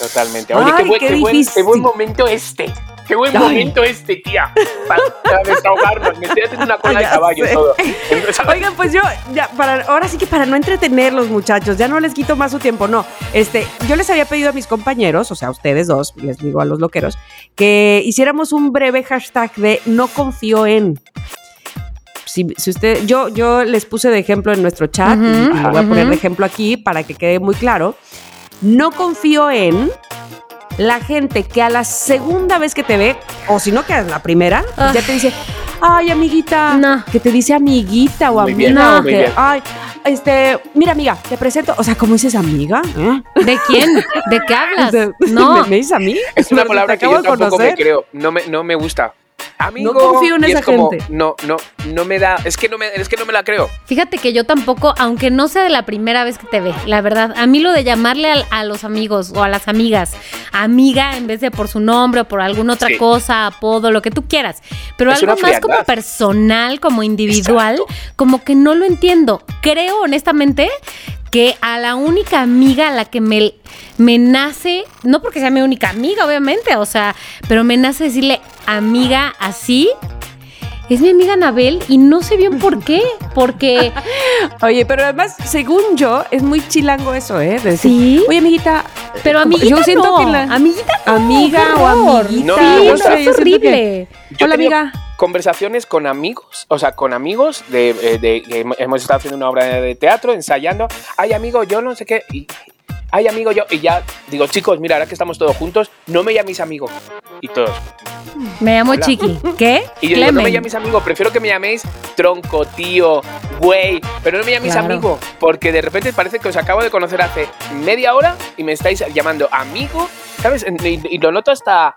Totalmente. Oye, Ay, qué, buen, qué qué buen- difícil. qué buen momento este. Qué buen Ay. momento este, tía. Para, para desahogarnos. Me estoy haciendo una cola de caballo sé. todo. Entonces, Oigan, pues yo, ya, para, ahora sí que para no entretenerlos, muchachos, ya no les quito más su tiempo, no. Este, yo les había pedido a mis compañeros, o sea, a ustedes dos, les digo a los loqueros, que hiciéramos un breve hashtag de no confío en. Si, si usted, yo, yo les puse de ejemplo en nuestro chat y- lo voy a poner de ejemplo aquí para que quede muy claro. No confío en la gente que a la segunda vez que te ve, o si no que a la primera, Ah. ya te dice, ay, amiguita, No. que te dice amiguita o amiga, que, ay, este, mira, amiga, te presento, o sea, ¿cómo dices amiga? ¿Eh? ¿De quién? ¿De qué hablas? De- No. ¿Me, me dices a mí? es una Pero palabra que yo tampoco me creo. No me, no me gusta. Amigo. No confío en y es esa como, gente. No, no, no me da. Es que no me, es que no me la creo. Fíjate que yo tampoco, aunque no sea de la primera vez que te ve, la verdad, a mí lo de llamarle a, los amigos o a las amigas, amiga en vez de por su nombre o por alguna otra Sí. cosa, apodo, lo que tú quieras, pero Es algo más como personal, como individual, Exacto. como que no lo entiendo. Creo honestamente que a la única amiga a la que me, me nace, no porque sea mi única amiga, obviamente, o sea, pero me nace decirle amiga así. Es mi amiga Anabel y no sé bien por qué. Porque Oye, pero además, según yo, es muy chilango eso, ¿eh? De decir, Sí. Oye, amiguita. Pero amiguita yo siento no. que la- Amiguita no, Amiga o amiguita. No, sí, me no, gusta. es horrible. Yo Hola, amiga. Conversaciones con amigos, o sea, con amigos de, eh, de- hemos estado haciendo una obra de teatro, ensayando. Ay, amigo, yo no sé qué. Y, Ay, amigo, yo. Y ya digo, chicos, mira, ahora que estamos todos juntos, no me llaméis amigo. Y todos. Me llamo Hola. Chiqui. ¿Qué? Y yo digo, no me llaméis amigo, prefiero que me llaméis tronco, tío, güey, pero no me llaméis Claro. amigo, porque de repente parece que os acabo de conocer hace media hora y me estáis llamando amigo, ¿sabes? Y, y lo noto hasta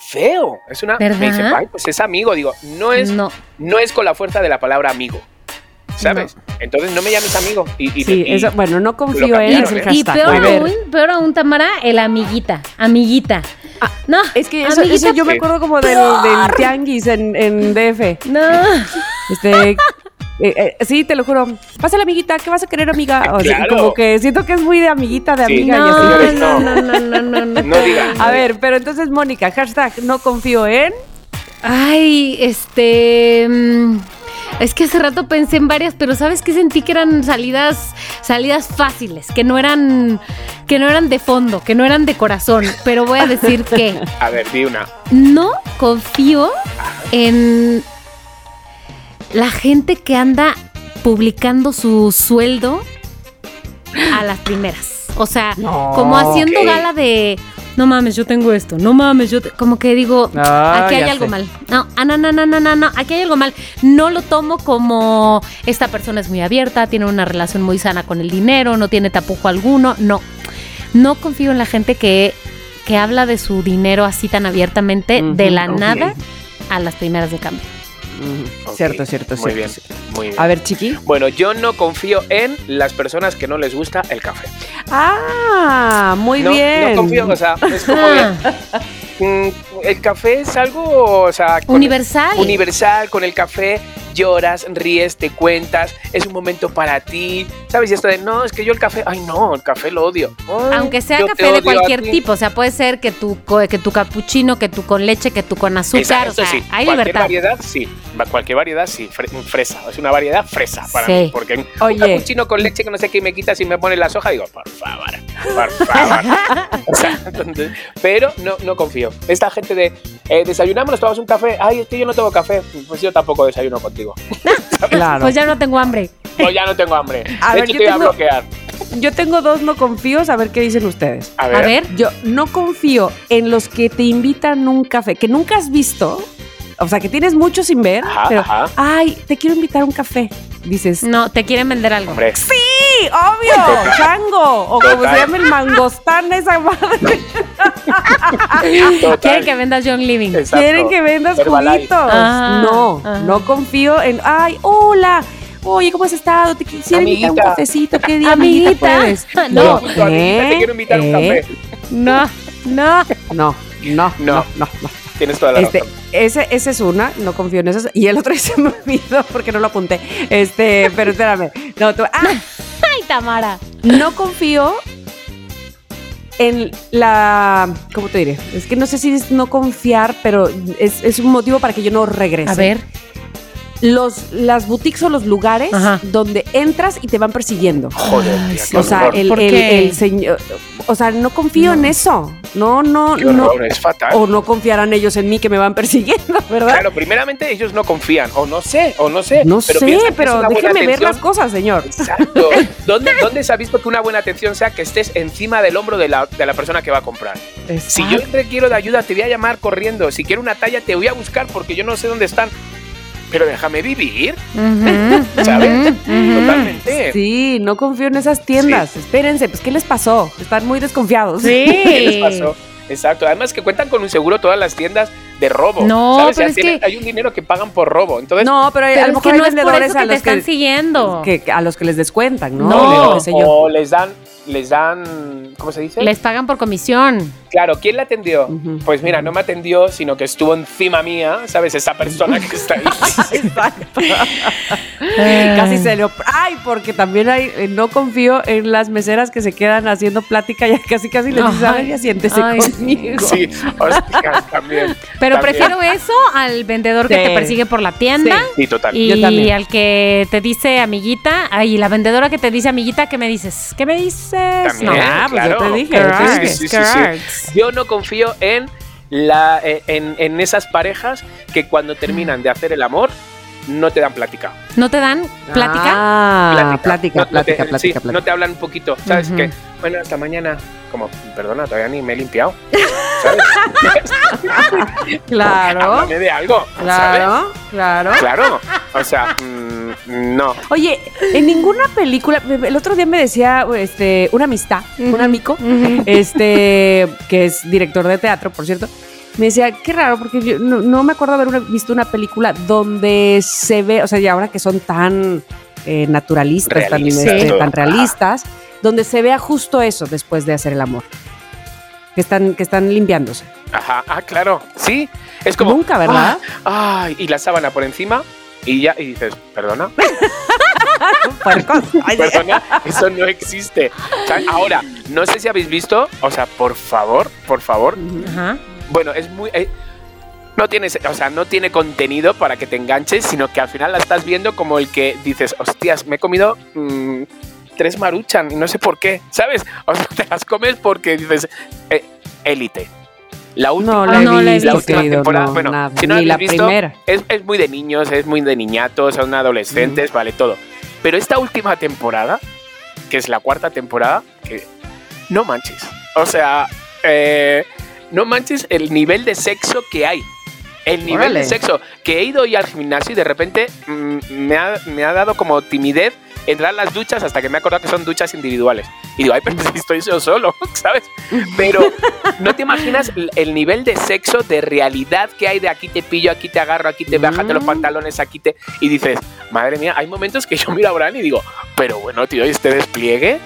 feo. Es una. ¿Verdad? Me dicen, ay, pues es amigo. Digo, no es, no. No. es con la fuerza de la palabra amigo. ¿Sabes? Entonces no me llames amigo. Y, y- Sí, y- eso, bueno, no confío en cambiaron, es el ¿eh? Y peor aún, peor aún, Tamara, el amiguita. Amiguita. Ah, no. Es que eso, eso yo me acuerdo como del, del tianguis en, en DF. No. Este, eh, eh, sí, te lo juro. Pásale, amiguita, ¿qué vas a querer, amiga? O sea, Claro. como que siento que es muy de amiguita, de Sí. amiga y No, así. señores, no, no. no, no, no, no, no. No digan. A ver, pero entonces, Mónica, hashtag no confío en. Ay, este. mm, Es que hace rato pensé en varias, pero ¿sabes qué? Sentí que eran salidas, salidas fáciles, que no eran, que no eran de fondo, que no eran de corazón. Pero voy a decir que A ver, di una. no confío en la gente que anda publicando su sueldo a las primeras. O sea, No, como haciendo gala de no mames, yo tengo esto, no mames, yo te-", como que digo, Ah, aquí hay ya algo sé. mal. No, ah, no, no, no, no, no, no, aquí hay algo mal. No lo tomo como esta persona es muy abierta, tiene una relación muy sana con el dinero, no tiene tapujo alguno. No, no confío en la gente que, que habla de su dinero así tan abiertamente de la nada a las primeras de cambio. Ujú. Ok, Cierto, cierto, Muy cierto, bien, cierto. muy bien. A ver, chiqui. Bueno, yo no confío en las personas que no les gusta el café. Ah, muy no, bien. no confío, o sea, es como de, mm, el café es algo, o sea, con- Universal. universal, con el café lloras, ríes, te cuentas, es un momento para ti, ¿sabes? Y esto de, no, es que yo el café, ay no, el café lo odio. Ay, Aunque sea café de cualquier ti. tipo, o sea, puede ser que tu, que tu capuchino, que tu con leche, que tu con azúcar, Esa- o eso sea, sí, hay cualquier libertad. variedad, sí. Cualquier variedad, sí. Fre- fresa. Es una variedad fresa para Sí. mí. Porque un Oye. cappuccino con leche que no sé qué me quitas y me pone la soja, digo, por favor, por favor. O sea, entonces, pero no, no confío. Esta gente de eh, desayunamos, nos tomamos un café. Ay, es que yo no tengo café. Pues yo tampoco desayuno contigo. Claro. Pues ya no tengo hambre. Yo ya no tengo hambre. A de ver, hecho, yo te voy a tengo- bloquear. Yo tengo dos no confíos, a ver qué dicen ustedes. A ver. A ver, Yo no confío en los que te invitan un café que nunca has visto, o sea, que tienes mucho sin ver, Ajá, pero, ajá. ay, te quiero invitar a un café. Dices, no, te quieren vender algo. Hombre, sí, obvio, chango, o como se llama el mangostán esa madre. Quieren que vendas John Living. Exacto. Quieren que vendas juguitos. Ah, no, ah. no confío en, ay, hola. Oye, ¿cómo has estado? Te quisiera invitar a un Amiguita. cafecito. ¿Qué día, amiguita, Amiguita. puedes? No. Tu amiguita, te quiero invitar un ¿Eh? café. No, no. No, no, no, No. no, no. Tienes toda la Este, razón. Ese, ese es una, no confío en eso. Y el otro se me olvidó porque no lo apunté. Este, pero espérame. No, tú- ah, Ay, Tamara. no confío en la. ¿Cómo te diré? Es que no sé si es no confiar, pero es, es un motivo para que yo no regrese. A ver. Los, las boutiques o los lugares Ajá. donde entras y te van persiguiendo. Joder, Ay, sí. O sea, el, ¿Por el- el señor. O sea, no confío en eso. No, no, Qué no. es fatal. O no confiarán ellos en mí que me van persiguiendo, ¿verdad? Claro, primeramente ellos no confían, o no sé, o no sé. No pero sé, pero déjeme ver las cosas, señor. Exacto. ¿Dónde, ¿Dónde se ha visto que una buena atención sea que estés encima del hombro de la, de la persona que va a comprar? Si yo requiero de ayuda, te voy a llamar corriendo. Si quiero una talla, te voy a buscar porque yo no sé dónde están. Pero déjame vivir, ujú. Totalmente. Sí, no confío en esas tiendas. Espérense, pues ¿qué les pasó? Están muy desconfiados. Sí. ¿Qué les pasó? Exacto. Además que cuentan con un seguro todas las tiendas de robo. No, ¿sabes? pero Ya es tienen- que- hay un dinero que pagan por robo. Entonces, No, pero, Pero a lo es mejor que no es por a que te están que, siguiendo. que- a los que les descuentan, ¿no? No. O les dan, les dan, ¿cómo se dice? Les pagan por comisión. Claro, ¿quién la atendió? Pues mira, no me atendió, sino que estuvo encima mía, ¿sabes? Esa persona que está ahí. Exacto. Casi se lo. Ay, porque también hay. eh, No confío en las meseras que se quedan haciendo plática y casi casi les dices, a ver, Ay. ya siéntese Ay, conmigo. Sí, hostia, también. Pero también. prefiero eso al vendedor que Sí. te persigue por la tienda. Sí, total. Y Yo también. al que te dice amiguita, ay, la vendedora que te dice amiguita, ¿qué me dices? ¿Qué me dices? También, No. Ah, pues yo claro. yo te dije. Sí, sí, sí, sí. correct. Yo no confío en, la, eh, en, en esas parejas que cuando terminan de hacer el amor no te dan plática. ¿No te dan plática? Ah, plática, No- no plática, te, plática, sí, plática. no te hablan un poquito, ¿sabes? Ujú. Que, bueno, hasta mañana. Como, perdona, todavía ni me he limpiado. ¿Sabes? Claro, Háblame de algo. ¿sabes? claro, claro. Claro. O sea, mm, no. Oye, en ninguna película, el otro día me decía este, una amistad, un amigo, este, que es director de teatro, por cierto, me decía, qué raro, porque yo no, no me acuerdo haber una- visto una película donde se ve, o sea, y ahora que son tan eh, naturalistas, tan, Realistas, este, tan realistas, donde se vea justo eso después de hacer el amor. Que están, que están limpiándose. Ajá, ah, claro. Sí. Es como. Nunca, ¿verdad? ah, Ay, y la sábana por encima. Y ya, y dices, perdona, perdona, eso no existe. O sea, ahora, no sé si habéis visto, o sea, por favor, por favor, Ajá. Bueno, es muy. eh, no tiene, o sea, no tiene contenido para que te enganches, sino que al final la estás viendo como el que dices, hostias, me he comido mm, tres maruchan y no sé por qué, ¿sabes? O sea, te las comes porque dices, eh, élite. La última, No la No la la última temporada, no, bueno, nada, si no ni la visto, primera. es, es muy de niños, es muy de niñatos, son adolescentes, vale, todo. Pero esta última temporada, que es la cuarta temporada, que no manches. O sea, eh, no manches el nivel de sexo que hay. El nivel Órale. de sexo. Que he ido hoy al gimnasio y de repente mm, me, ha, me ha dado como timidez entrar a las duchas hasta que me he acordado que son duchas individuales. Y digo, ay, pero si estoy yo solo, ¿sabes? Pero no te imaginas el, el nivel de sexo, de realidad que hay de aquí te pillo, aquí te agarro, aquí te bájate los Mm. pantalones, aquí te... Y dices, madre mía, hay momentos que yo miro a Bran y digo, pero bueno, tío, ¿y este despliegue?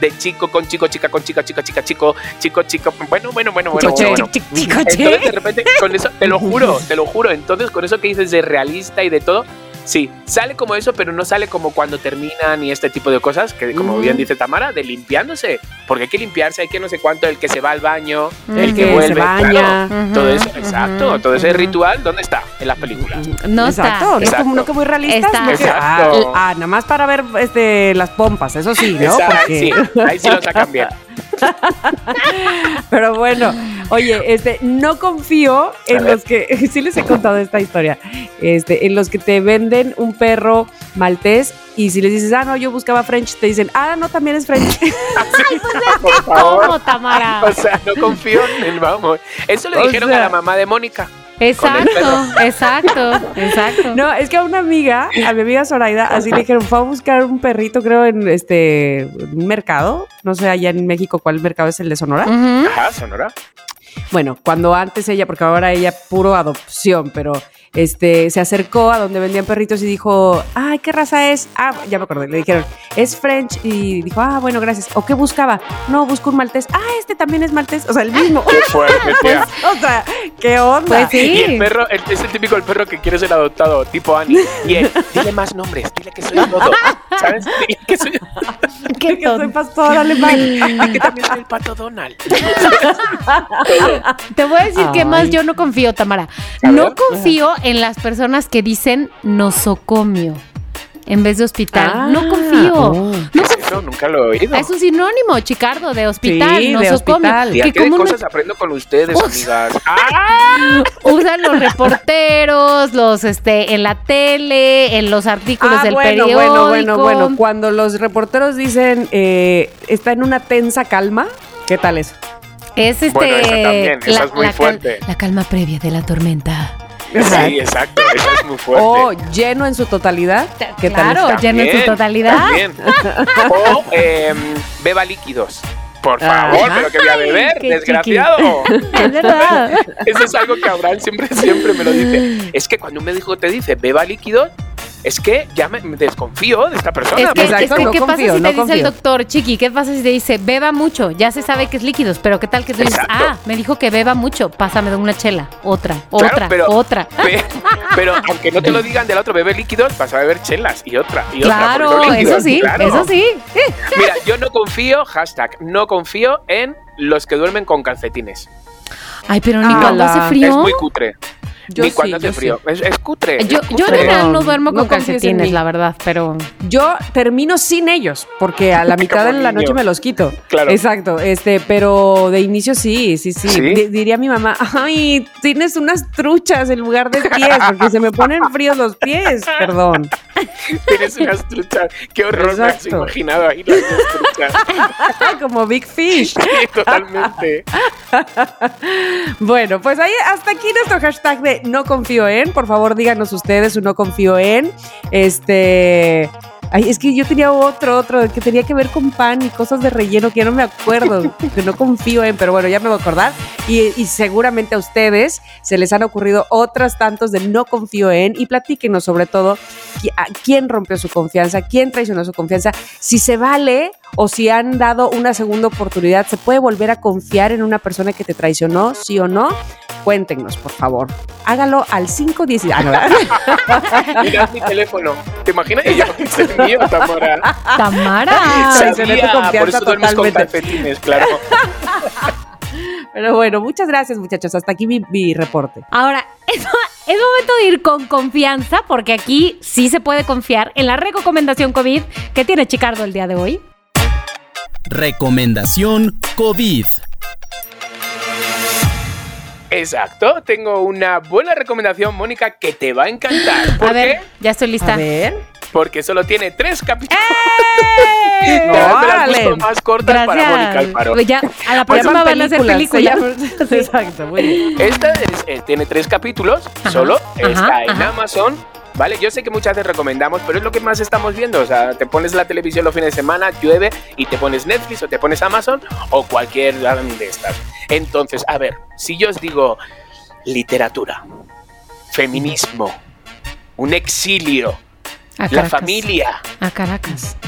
De chico con chico, chica con chica, chica, chica, chico, chico, chico, bueno, bueno, bueno, bueno, Chico, bueno. chico, Chico, Entonces, de repente, con eso, te lo juro, te lo juro. Entonces, con eso que dices de realista y de todo, sí, sale como eso, pero no sale como cuando terminan y este tipo de cosas, que como Mm. bien dice Tamara, de limpiándose. Porque hay que limpiarse, hay que no sé cuánto, el que se va al baño, Mm. el que Que vuelve. se baña. claro, todo eso, exacto. Todo ese ritual, ¿dónde está? En las películas. No Exacto, está. no como, no que muy. Está. Exacto. ah, ah, nada más para ver este, las pompas, eso sí, ¿no? Esa- Porque- sí, ahí sí lo sacan bien. Pero bueno, oye, este, no confío en los que, sí les he contado esta historia, este, en los que te venden un perro maltés y si les dices, ah, no, yo buscaba French, te dicen, ah, no, también es French. Por favor. ¿Cómo, Tamara? O sea, no confío en el vamos. Eso le O dijeron sea- a la mamá de Mónica. Exacto, exacto, exacto. No, es que a una amiga, a mi amiga Zoraida, así le dijeron, fue a buscar un perrito, creo, en este un mercado. No sé allá en México cuál mercado es el de Sonora. Ajá, Sonora. Bueno, cuando antes ella, porque ahora ella puro adopción, pero este se acercó a donde vendían perritos y dijo, ay, ¿qué raza es? Ah, ya me acordé, le dijeron, es French. Y dijo, ah, bueno, gracias. ¿O qué buscaba? No, busco un maltés. Ah, este también es maltés. O sea, el mismo. Qué fuerte, tía. o sea, ¿qué onda? Pues sí. Y el perro, el- es el típico el perro que quiere ser adoptado, tipo Annie. Y él, dile más nombres, dile que soy todo. ¿Sabes? Dile que soy, Qué que soy pastor alemán. que también soy el pato Donald. Te voy a decir que más yo no confío, Tamara. No confío en las personas que dicen nosocomio en vez de hospital. Ah, no confío. oh. No Eso nunca lo he oído. Es un sinónimo, Chicardo, de hospital, Sí, de nosocomio. hospital. Que ¿qué de como no- cosas aprendo con ustedes, amigas? ¡Ah! usan los reporteros, los este, en la tele, en los artículos Ah, del bueno, periódico. bueno, bueno, bueno. Cuando los reporteros dicen eh, está en una tensa calma, ¿qué tal eso? Es este. Bueno, esa también, esa es muy fuerte. la calma previa de la tormenta. Sí, exacto. Eso es muy fuerte. O lleno en su totalidad. ¿Qué tal Claro, está? lleno en su totalidad. también. O em, beba líquidos. Por favor, Ajá. pero que voy a beber, desgraciado. Es verdad. Eso es algo que Abraham siempre, siempre me lo dice. Es que cuando un médico te dice beba líquidos, es que ya me, me desconfío de esta persona. Es que, Exacto, es que, no ¿qué confío, pasa si no te dice el confío. doctor, Chiqui? ¿Qué pasa si te dice beba mucho? Ya se sabe que es líquidos, pero ¿qué tal que tú dices, ah, me dijo que beba mucho, pásame de una chela, otra, Claro, otra, pero- otra? Pe- Pero aunque no te lo digan del otro bebe líquidos, vas a beber chelas y otra y otra. Claro, son líquidos, eso sí, claro. eso sí. Mira, yo no confío, hashtag, no confío en los que duermen con calcetines. Ay, pero ni Ah, hace frío. Es muy cutre. Yo Ni sí, cuando hace yo frío. Es, es cutre. Yo, es yo en general no duermo con calcetines, la verdad, pero Yo termino sin ellos, porque a la mitad de la niño. noche me los quito. Claro. Exacto, este, pero de inicio sí, sí, sí. ¿Sí? Di- diría mi mamá, ay, tienes unas truchas en lugar de pies, porque se me ponen fríos los pies, perdón. Tienes unas truchas. Qué horror me has Exacto. imaginado ahí las truchas. Como Big Fish. Sí, totalmente. Bueno, pues ahí hasta aquí nuestro hashtag de no confío en. Por favor, díganos ustedes su no confío en. Este. Ay, es que yo tenía otro, otro que tenía que ver con pan y cosas de relleno que ya no me acuerdo, que no confío en, pero bueno, ya me voy a acordar. Y, y seguramente a ustedes se les han ocurrido otras tantos de no confío en y platíquenos sobre todo a quién rompió su confianza, quién traicionó su confianza, si se vale o si han dado una segunda oportunidad, ¿se puede volver a confiar en una persona que te traicionó, sí o no? Cuéntenos, por favor. Hágalo al 510. Ah, no, ¿verdad? Mira mi teléfono. ¿Te imaginas? Yo, es mío, Tamara. Tamara. Sabía, por eso duermes con calcetines, claro. Pero bueno, muchas gracias, muchachos. Hasta aquí mi, mi reporte. Ahora, es, es momento de ir con confianza, porque aquí sí se puede confiar en la recomendación COVID que tiene Chicardo el día de hoy. Recomendación COVID. Exacto. Tengo una buena recomendación, Mónica, que te va a encantar. ¿Por A ver, qué? ya estoy lista. A ver. porque solo tiene tres capítulos. ¡Eh! ¡Órale! puso más cortas para Mónica Alfaro. Pues ya, a la Pues próxima van a hacer películas. Exacto, muy bien. Esta es- eh, tiene tres capítulos, Ajá, solo ajá, está en ajá. Amazon. Vale, yo sé que muchas veces recomendamos, pero es lo que más estamos viendo. O sea, te pones la televisión los fines de semana, llueve y te pones Netflix o te pones Amazon o cualquier de estas. Entonces, a ver, si yo os digo literatura, feminismo, un exilio, A la familia, A Caracas.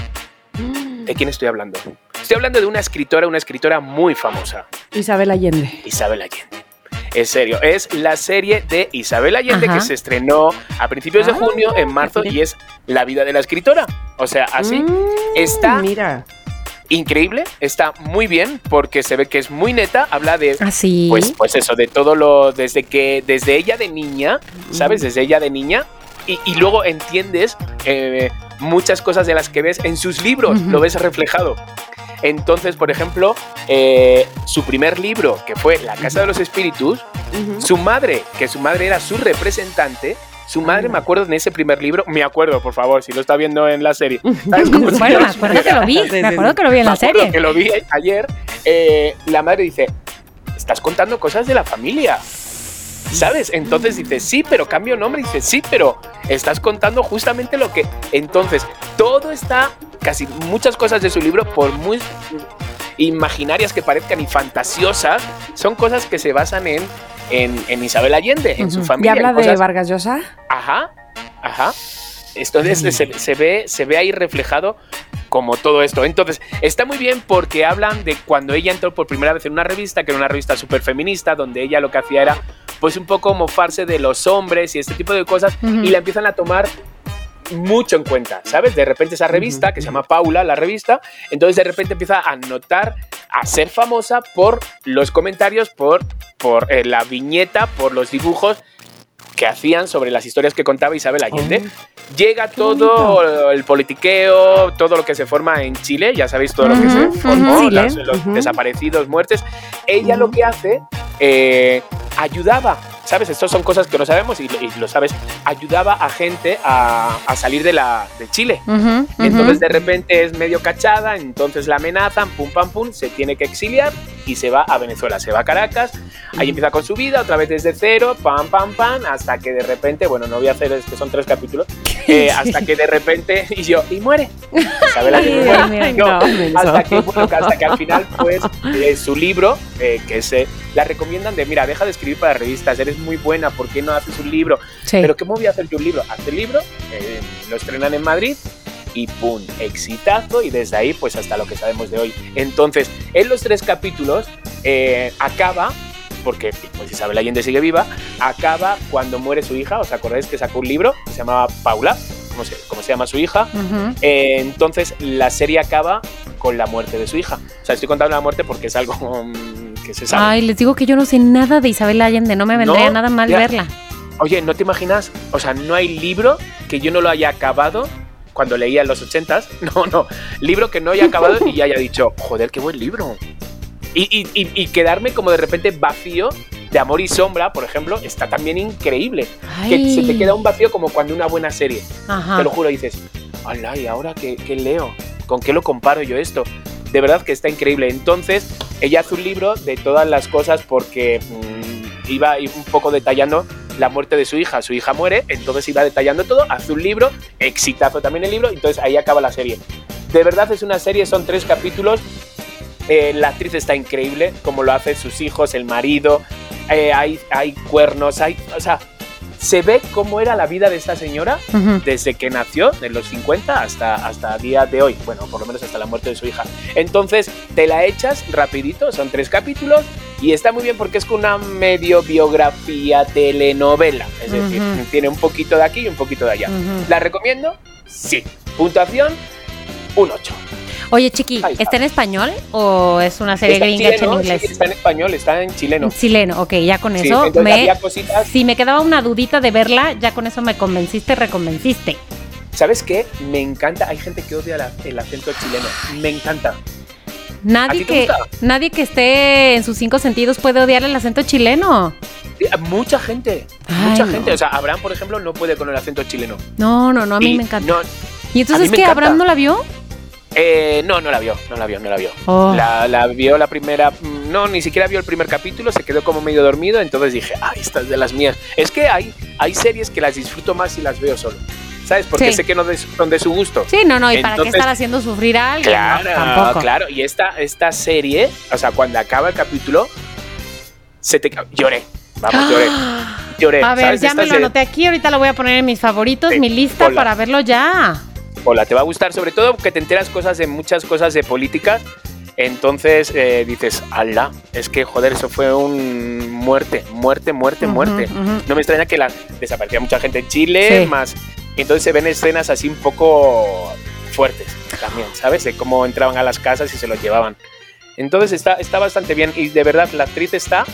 ¿de quién estoy hablando? Estoy hablando de una escritora, una escritora muy famosa. Isabel Allende. Isabel Allende. En serio, es la serie de Isabel Allende Ajá. que se estrenó a principios de Ah, junio, en marzo, y es la vida de la escritora. O sea, así Mm, está Mira. increíble, está muy bien, porque se ve que es muy neta, habla de. Así. Pues, pues eso, de todo lo. Desde que. Desde ella de niña, ¿sabes? Desde ella de niña. Y, y luego entiendes eh, muchas cosas de las que ves en sus libros, lo ves reflejado. Entonces, por ejemplo, eh, su primer libro, que fue La Casa de los Espíritus, su madre, que su madre era su representante, su madre, me acuerdo en ese primer libro, me acuerdo, por favor, si lo está viendo en la serie. bueno, me acuerdo que lo vi. Me acuerdo que lo vi en me la serie. Que lo vi ayer. eh, la madre dice: Estás contando cosas de la familia. ¿Sabes? Entonces dice, sí, pero cambio nombre. Dice, sí, pero estás contando justamente lo que. Entonces, todo está, casi muchas cosas de su libro, por muy imaginarias que parezcan y fantasiosas, son cosas que se basan en, en, en Isabel Allende, en su Ujú. ¿Y familia. habla de Vargas Llosa? Ajá, ajá. Entonces se, se ve, se ve ahí reflejado como todo esto. Entonces, está muy bien porque hablan de cuando ella entró por primera vez en una revista, que era una revista súper feminista, donde ella lo que hacía era, pues un poco mofarse de los hombres y este tipo de cosas, y la empiezan a tomar mucho en cuenta, ¿sabes? De repente esa revista, que se llama Paula, la revista, entonces de repente empieza a notar, a ser famosa por los comentarios, por, por eh, la viñeta, por los dibujos que hacían sobre las historias que contaba Isabel Allende. Llega todo el politiqueo, todo lo que se forma en Chile, ya sabéis todo lo que se formó, las- Chile, los desaparecidos, muertes. Ella lo que hace, eh, ayudaba, ¿sabes? Estas son cosas que no sabemos y, y lo sabes, ayudaba a gente a, a salir de, la, de Chile. Entonces de repente es medio cachada, entonces la amenazan, pum pam pum, se tiene que exiliar y se va a Venezuela, se va a Caracas, ahí empieza con su vida, otra vez desde cero, pam pam pam, hasta que de repente, bueno, no voy a hacer, es que son tres capítulos, eh, hasta que de repente, y yo, y muere. Isabel Allende Ay, muere. No, No, hasta que, bueno, hasta que al final, pues, eh, su libro, eh, que se la recomiendan de, mira, deja de escribir para revistas, eres muy buena, ¿por qué no haces un libro? Sí. Pero ¿cómo voy a hacer yo un libro? Hace el libro, eh, lo estrenan en Madrid y ¡pum! Exitazo y desde ahí pues hasta lo que sabemos de hoy. Entonces, en los tres capítulos eh, acaba, porque pues Isabel Allende sigue viva, acaba cuando muere su hija, ¿os acordáis que sacó un libro que se llamaba Paula? ¿Cómo se, cómo se llama su hija? Eh, entonces la serie acaba con la muerte de su hija. O sea, estoy contando la muerte porque es algo que se sabe. Ay, les digo que yo no sé nada de Isabel Allende. No me vendría No, nada mal ya. verla. Oye, ¿no te imaginas? O sea, no hay libro que yo no lo haya acabado cuando leía en los ochentas. No, no. Libro que no haya acabado y ya haya dicho, joder, qué buen libro. Y, y- y- y quedarme como de repente vacío de amor y sombra, por ejemplo, está también increíble. Que Ay. se te queda un vacío como cuando una buena serie. Ajá. Te lo juro, dices, ¡Hala! ¿Y ahora qué, qué leo? ¿Con qué lo comparo yo esto? De verdad que está increíble. Entonces, ella hace un libro de todas las cosas porque mm, iba un poco detallando la muerte de su hija. Su hija muere, entonces iba detallando todo, hace un libro, exitazo también el libro, entonces ahí acaba la serie. De verdad es una serie, son tres capítulos. Eh, la actriz está increíble, como lo hacen sus hijos, el marido. eh, hay, hay cuernos, hay. O sea, se ve cómo era la vida de esta señora desde que nació, de los 50 hasta, hasta día de hoy, bueno, por lo menos hasta la muerte de su hija. Entonces, te la echas rapidito, son tres capítulos, y está muy bien porque es una medio biografía telenovela, es decir, tiene un poquito de aquí y un poquito de allá. ¿La recomiendo? Sí. Puntuación, un 8. Oye, Chiqui, está. ¿está en español o es una serie Está gringa en chileno, inglés? sí, está en español, está en chileno. Chileno, ok, ya con eso me... Si me quedaba una dudita de verla, ya con eso me convenciste, reconvenciste. ¿Sabes qué? Me encanta, hay gente que odia la- el acento chileno. Me encanta. ¿A Nadie que, nadie que esté en sus cinco sentidos puede odiar el acento chileno. Mucha gente, Ay, mucha no. gente. O sea, Abraham, por ejemplo, no puede con el acento chileno. No, no, no, a mí Y me encanta. No, ¿Y entonces qué? encanta. ¿Abraham no la vio? Eh, no, no la vio, no la vio, no la vio. Oh. La, la vio la primera, no, ni siquiera vio el primer capítulo, se quedó como medio dormido, entonces dije, ah, esta es de las mías. Es que hay, hay series que las disfruto más si las veo solo, ¿sabes? Porque Sí. sé que no de- son de su gusto. Sí, no, no, ¿y para qué estar haciendo sufrir a alguien? Claro, No, tampoco. claro. Y esta, esta serie, o sea, cuando acaba el capítulo, se te lloré. Vamos, lloré. Lloré. A ver, ¿sabes? ya Esta me lo anoté aquí, ahorita lo voy a poner en mis favoritos, Sí, mi lista para verlo ya. Hola, te va a gustar, sobre todo que te enteras cosas de muchas cosas de política. Entonces eh, dices, ala, es que joder, eso fue un muerte, muerte, muerte, muerte. No me extraña que la, desaparecía mucha gente en Chile, Sí. más. Entonces se ven escenas así un poco fuertes también, ¿sabes? De cómo entraban a las casas y se los llevaban. Entonces está, está bastante bien y de verdad la actriz está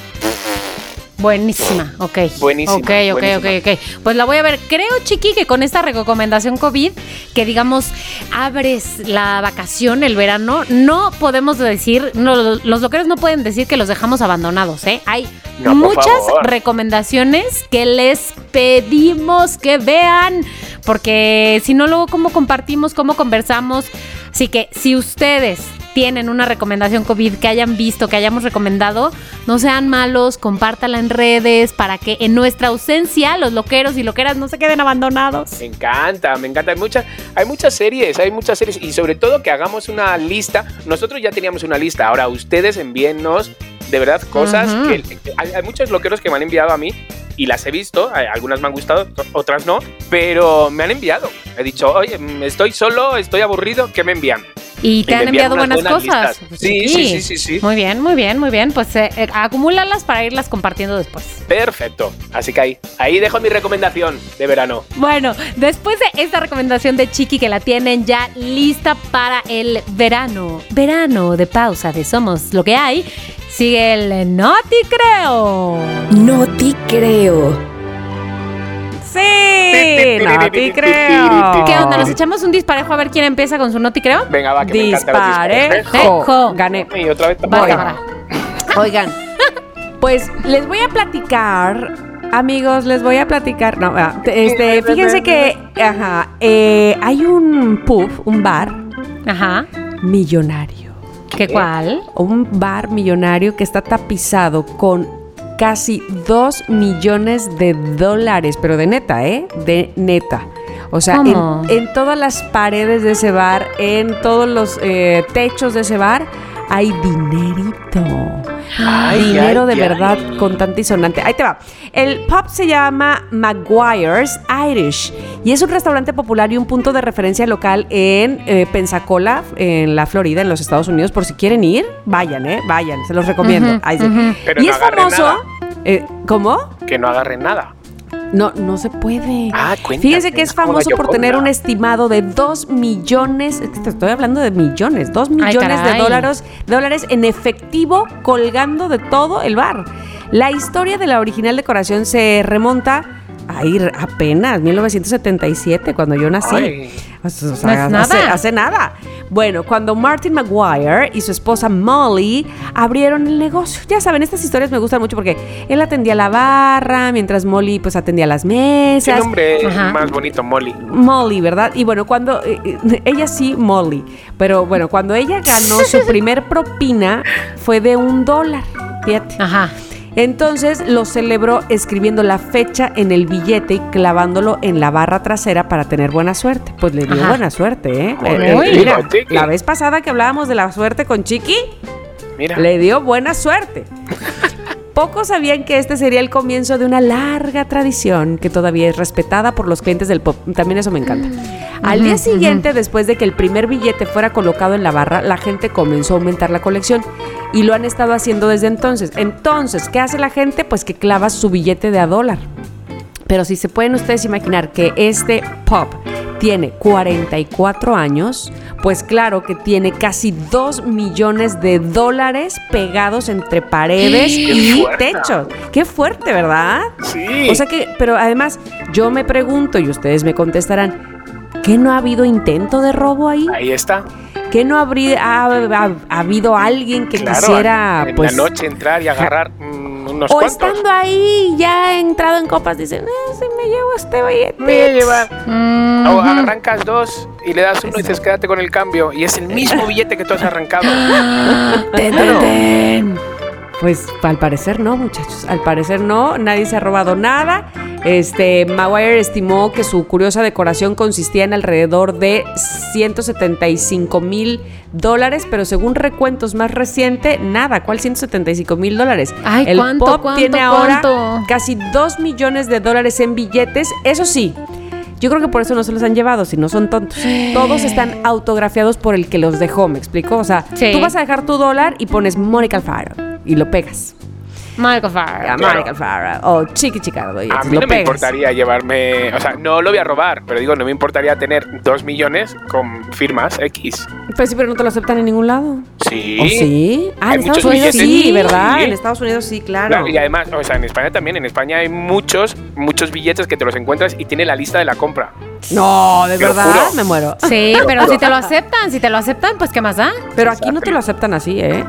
Buenísima, ok. Buenísima, Ok, ok, buenísima. ok, ok. Pues la voy a ver. Creo, Chiqui, que con esta recomendación COVID, que digamos, abres la vacación, el verano, no podemos decir, no, los loqueros no pueden decir que los dejamos abandonados, ¿eh? Hay No, muchas recomendaciones que les pedimos que vean, porque si no, luego, ¿cómo compartimos, cómo conversamos? Así que si ustedes tienen una recomendación COVID que hayan visto, que hayamos recomendado, no sean malos, compártala en redes para que en nuestra ausencia los loqueros y loqueras no se queden abandonados. Me encanta, me encanta. Hay muchas, hay muchas series, hay muchas series y sobre todo que hagamos una lista. Nosotros ya teníamos una lista, ahora ustedes envíennos de verdad cosas que, que- hay, hay muchos loqueros que me han enviado a mí y las he visto, hay- algunas me han gustado, otras no, pero me han enviado. He dicho, oye, mm, estoy solo, estoy aburrido, ¿qué me envían? Y te Y han enviado buenas cosas. sí, sí, sí, sí. Muy bien, muy bien, muy bien. Pues eh, eh, acumúlalas para irlas compartiendo después. Perfecto. Así que ahí, ahí dejo mi recomendación de verano. Bueno, después de esta recomendación de Chiqui que la tienen ya lista para el verano, verano de pausa de Somos lo que hay, sigue el No te creo. No te creo. Sí, no te creo. ¿Qué onda? ¿Nos echamos un disparejo a ver quién empieza con su No te creo? Venga, va, que Disparejo. Gané. Y otra vez tampoco. Oigan, pues les voy a platicar, amigos, les voy a platicar. No, te- este, fíjense que, ajá, eh, hay un pub, un bar Ajá. millonario. ¿Qué cuál? Un bar millonario que está tapizado con casi 2 millones de dólares, pero de neta, ¿eh? De neta. O sea, en, todas las paredes de ese bar, en todos los eh, techos de ese bar, hay dinerito. Ay, Dinero ay, de ay. verdad contante y sonante. Ahí te va. El pub se llama Maguire's Irish y es un restaurante popular y un punto de referencia local en eh, Pensacola, en la Florida, en los Estados Unidos. Por si quieren ir, vayan, ¿eh? Vayan, se los recomiendo. Ujú, Ahí sí. ujú. Pero y no es famoso. nada. eh, ¿Cómo? Que no agarren nada. No, no se puede. Ah, cuéntame, Fíjense que es famoso por tener un estimado de 2 millones, es que te estoy hablando de millones, 2 millones de dólares, dólares en efectivo colgando de todo el bar. La historia de la original decoración se remonta a ir apenas 1977 cuando yo nací. Ay. O sea, No es hace- nada. hace nada. Bueno, cuando Martin Maguire y su esposa Molly abrieron el negocio. Ya saben, estas historias me gustan mucho porque él atendía la barra, mientras Molly pues atendía las Qué mesas. nombre Ajá. más bonito, Molly. Molly, ¿verdad? Y bueno, cuando eh, eh, ella sí, Molly, pero bueno, cuando ella ganó su primer propina fue de un dólar, fíjate. Ajá. Entonces lo celebró escribiendo la fecha en el billete y clavándolo en la barra trasera para tener buena suerte. Pues le dio Ajá. buena suerte, ¿eh? Eh, eh, mira, la vez pasada que hablábamos de la suerte con Chiqui, Mira. le dio buena suerte. Pocos sabían que este sería el comienzo de una larga tradición que todavía es respetada por los clientes del pop. También eso me encanta. Al día siguiente, después de que el primer billete fuera colocado en la barra, la gente comenzó a aumentar la colección y lo han estado haciendo desde entonces. Entonces, ¿qué hace la gente? Pues que clava su billete de a dólar. Pero si se pueden ustedes imaginar que este pop tiene 44 años, pues claro que tiene casi 2 millones de dólares pegados entre paredes y techos. Qué fuerte, ¿verdad? Sí. O sea que, pero además, yo me pregunto y ustedes me contestarán, ¿qué no ha habido intento de robo ahí? Ahí está. ¿Qué no habría, ha, ha- ha habido alguien que Claro, quisiera, en pues... la noche entrar y agarrar mm, unos O cuantos. estando ahí, ya entrado en copas, dicen, eh, si me llevo este billete. Me voy a llevar. Mm, O arrancas dos y le das uno y dices quédate con el cambio y es el mismo billete que tú has arrancado. Ten, ten, Claro. ten. Pues al parecer no, muchachos. Al parecer no, nadie se ha robado nada. Este, Maguire estimó que su curiosa decoración consistía en alrededor de 175 mil dólares, pero según recuentos más reciente, nada. ¿Cuál 175 mil dólares? Ay, El ¿cuánto, pop cuánto, tiene ahora casi 2 millones de dólares en billetes. Eso sí. Yo creo que por eso no se los han llevado, si no son tontos. Todos están autografiados por el que los dejó, ¿me explico? O sea, Sí. tú vas a dejar tu dólar y pones Mónica Alfaro y lo pegas. Michael Farr. A Claro. Mónica Alfaro o Chiqui Chicardo. Y A mí no me pegas. importaría llevarme, o sea, no lo voy a robar, pero digo, no me importaría tener dos millones con firmas X. Pues sí, pero no te lo aceptan en ningún lado. Sí. ¿O sí? Ah, Hay en Estados Unidos billetes. sí, ¿verdad? Sí. En Estados Unidos sí, claro. Claro, y además, o sea, en España también, en España hay muchos, muchos billetes que te los encuentras y tiene la lista de la compra. No, de Te lo verdad, juro. me muero. Sí, pero si te lo aceptan, si te lo aceptan, pues ¿qué más da? Pero aquí no te lo aceptan así, ¿eh?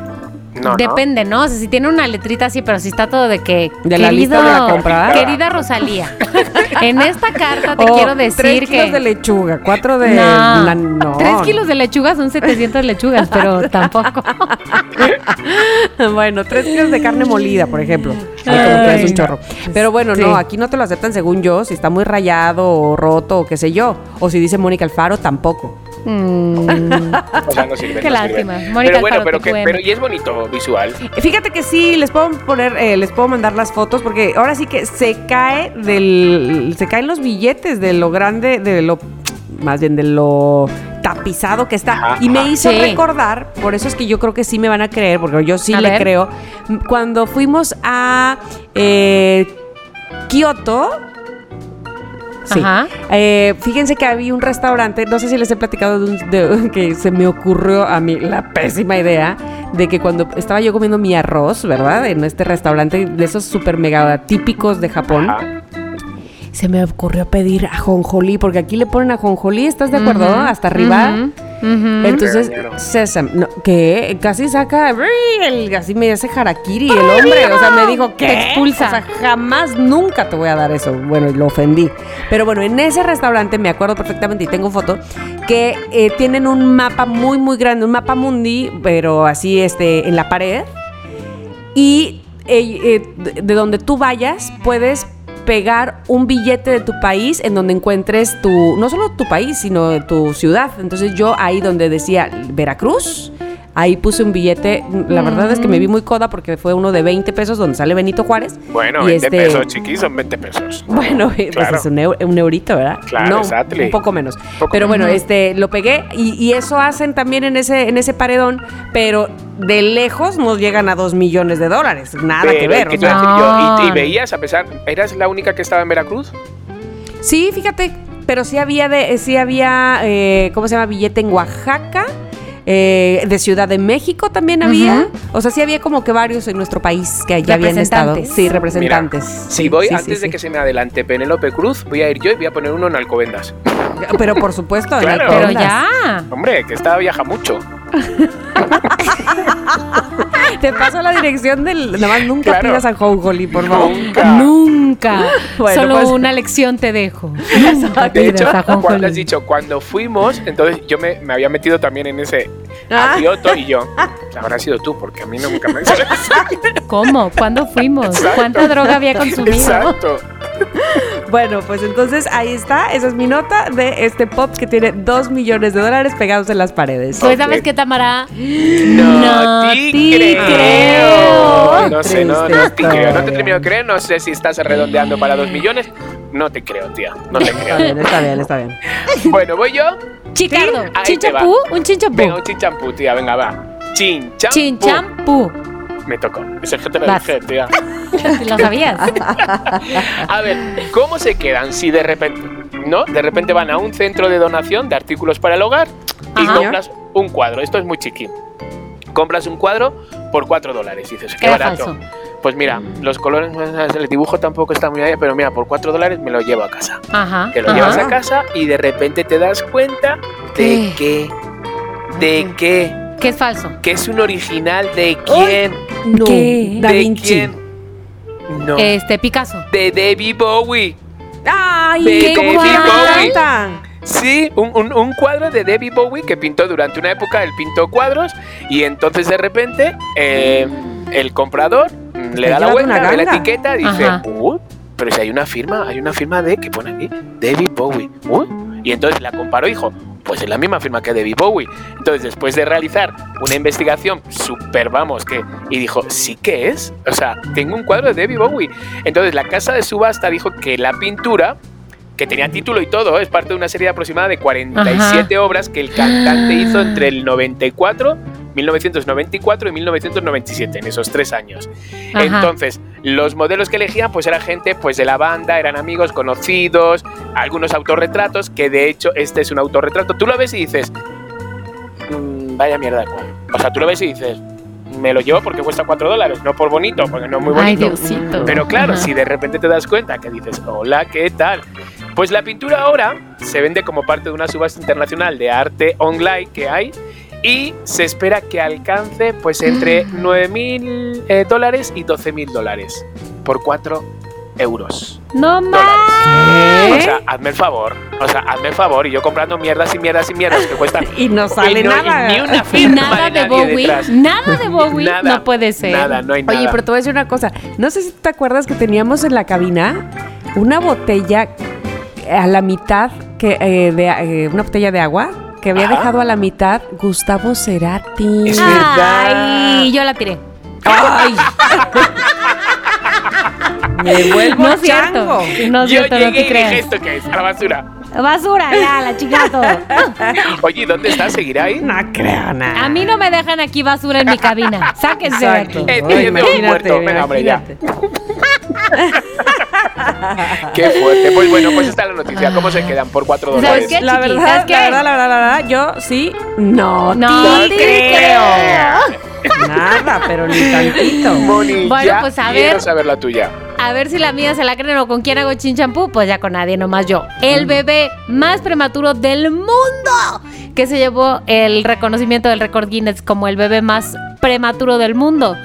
No. Depende, ¿no? O sea, si tiene una letrita así, pero si está todo de que. De la lista de la compra. Querida Rosalía, en esta carta te quiero decir tres kilos que. de lechuga, cuatro de... no, la- no. Tres kilos de lechuga son 700 lechugas, pero tampoco. bueno, tres kilos de carne molida, por ejemplo. Ay, un chorro. Pero bueno, Sí. no, aquí no te lo aceptan según yo, si está muy rayado o roto o qué sé yo. O si dice Mónica Alfaro, tampoco. Mm, O sea, no sirve. Qué no lástima. Mónica pero bueno, Alfaro, pero, que, pero y es bonito visual. Fíjate que sí, les puedo poner, eh, les puedo mandar las fotos porque ahora sí que se cae del, se caen los billetes de lo grande, de lo, más bien de lo tapizado que está. Ajá, y me hizo Sí. recordar, por eso es que yo creo que sí me van a creer, porque yo sí A le ver. creo. Cuando fuimos a eh, Kioto, Sí. Ajá. Eh, fíjense que había un restaurante, no sé si les he platicado de, un- de- que se me ocurrió a mí la pésima idea de que cuando estaba yo comiendo mi arroz, ¿verdad? En este restaurante de esos super mega típicos de Japón, Ajá. se me ocurrió pedir ajonjolí, porque aquí le ponen ajonjolí, ¿estás de acuerdo? Hasta arriba. Entonces. Sesam, no, que casi saca, el, así me hace harakiri el hombre, o sea, me dijo que Te expulsa. O sea, jamás, nunca te voy a dar eso. Bueno, y lo ofendí. Pero bueno, en ese restaurante me acuerdo perfectamente y tengo foto que eh, tienen un mapa muy, muy grande, un mapa mundi, pero así, este, en la pared. Y eh, eh, de donde tú vayas, puedes pegar un billete de tu país en donde encuentres tu, no solo tu país, sino tu ciudad. Entonces yo ahí donde decía Veracruz, ahí puse un billete. La verdad es que me vi muy coda porque fue uno de 20 pesos donde sale Benito Juárez. Bueno, Y 20 este- pesos, chiquis, son 20 pesos. Bueno, pues es un, eu- un eurito, ¿verdad? Claro, no, exactly. un poco menos. Poco pero bueno, menos. este lo pegué y, y eso hacen también en ese en ese paredón, pero de lejos no llegan a dos millones de dólares, nada que ver. ¿qué o sea. decir yo? ¿Y, y No. veías, a pesar, ¿eras la única que estaba en Veracruz? Sí, fíjate, pero sí había de, sí había, eh, ¿cómo se llama? Billete en Oaxaca. Eh, de Ciudad de México también había. O sea, sí había como que varios en nuestro país que ya habían estado. Representantes. Sí, representantes. Mira, Sí, si voy, sí, antes sí, de sí. que se me adelante Penélope Cruz, voy a ir yo y voy a poner uno en Alcobendas. Pero por supuesto, en Claro. Pero ya. Hombre, que esta viaja mucho. Te paso la dirección del. Nada más nunca Claro. pidas a Jonjoli, por favor. Nunca. Nunca. Bueno, Solo pues- una lección te dejo. Nunca De hecho, cuando has dicho cuando fuimos, entonces yo me, me había metido también en ese Ah. a Kioto y yo. Habrá sido tú, porque a mí nunca me ¿Cómo? ¿Cuándo fuimos? Exacto. ¿Cuánta droga había consumido? Exacto. Bueno, pues entonces ahí está. Esa es mi nota de este pop que tiene 2 millones de dólares pegados en las paredes. Pues Ok. sabes qué, Tamara. No, No te creo. creo. No sé, no, no te creo. No te termino de creer. No sé si estás redondeando para dos millones. No te creo, tía. No te Está creo. bien, está bien, está bien. Bueno, voy yo. Chicardo. ¿Chinchampú? Un chinchampú. Venga, un chinchampú, tía. Venga, va. Chinchampú. Chinchampú. Me tocó. Ese que te lo dije, tía. ¿Lo sabías? A ver, ¿cómo se quedan si de repente, no? De repente van a un centro de donación de artículos para el hogar y Ajá. compras un cuadro. Esto es muy chiqui. Compras un cuadro por 4 dólares. Y dices, qué barato. falso. Pues mira, los colores, el dibujo tampoco está muy allá, pero mira, por 4 dólares me lo llevo a casa. Ajá. Te lo ajá. llevas a casa y de repente te das cuenta de que, de que, Que es falso. que es un original de quién. No, ¿Qué? Da ¿De Vinci. quién? No. Este, Picasso. De David Bowie. ¡Ay, De qué David! Bowie. Sí, un, un- un cuadro de David Bowie que pintó durante una época, él pintó cuadros y entonces de repente eh, el comprador mm, le da la vuelta, ve la etiqueta y dice. "Uy, pero si hay una firma, hay una firma de que pone aquí, David Bowie. Uy". Y entonces la comparó y dijo, pues es la misma firma que David Bowie. Entonces después de realizar una investigación súper, vamos, que y dijo, sí que es, o sea, tengo un cuadro de David Bowie. Entonces la casa de subasta dijo que la pintura que tenía título y todo, es parte de una serie aproximada de 47 obras que el cantante hizo entre el 94, 1994 y 1997, en esos tres años. Ajá. Entonces, los modelos que elegían pues era gente pues de la banda, eran amigos, conocidos, algunos autorretratos, que de hecho este es un autorretrato. Tú lo ves y dices, "Mm, vaya mierda. O sea, tú lo ves y dices, me lo llevo porque cuesta 4 dólares, no por bonito, porque no es muy Ay, bonito. Diosito. Pero claro, Ajá. si de repente te das cuenta que dices, hola, ¿qué tal? Pues la pintura ahora se vende como parte de una subasta internacional de arte online que hay y se espera que alcance pues entre 9 mil eh, dólares y 12 mil dólares por 4 euros. No más. O sea, hazme el favor. O sea, hazme el favor. Y yo comprando mierdas y mierdas y mierdas que cuestan. Y no sale y no- y nada. ni una Y firma nada de Bowie. detrás. Nada de Bowie. Nada, no puede ser. Nada, no hay nada. Oye, pero te voy a decir una cosa. No sé si te acuerdas que teníamos en la cabina una botella a la mitad, que, eh, de, eh, una botella de agua que había Ajá. dejado a la mitad Gustavo Cerati. Es verdad. Ay, yo la tiré. ¡Ay! Me vuelvo No es cierto. No es yo cierto, no llegué te y dije. ¿esto qué es? A la basura. Basura, ya, la chicato. Oye, ¿y ¿dónde está? ¿Seguirá ahí? No creo nada. A mí no me dejan aquí basura en mi cabina. Sáquense de aquí. Eh, Ay, yo tengo un muerto. Venga, hombre, ya. Qué fuerte. Pues bueno, pues está la noticia. ¿Cómo se quedan por 4 ¿Sabes dólares? qué? La verdad, ¿Sabes qué? la verdad, la verdad, la verdad, yo sí, no, No te te creo. Nada, pero ni tantito. Moni, Bueno, ya pues, a quiero ver. saber la tuya. A ver si la mía se la creen o con quién hago chinchampú. Pues ya con nadie, nomás yo. El bebé más prematuro del mundo que se llevó el reconocimiento del récord Guinness como el bebé más prematuro del mundo.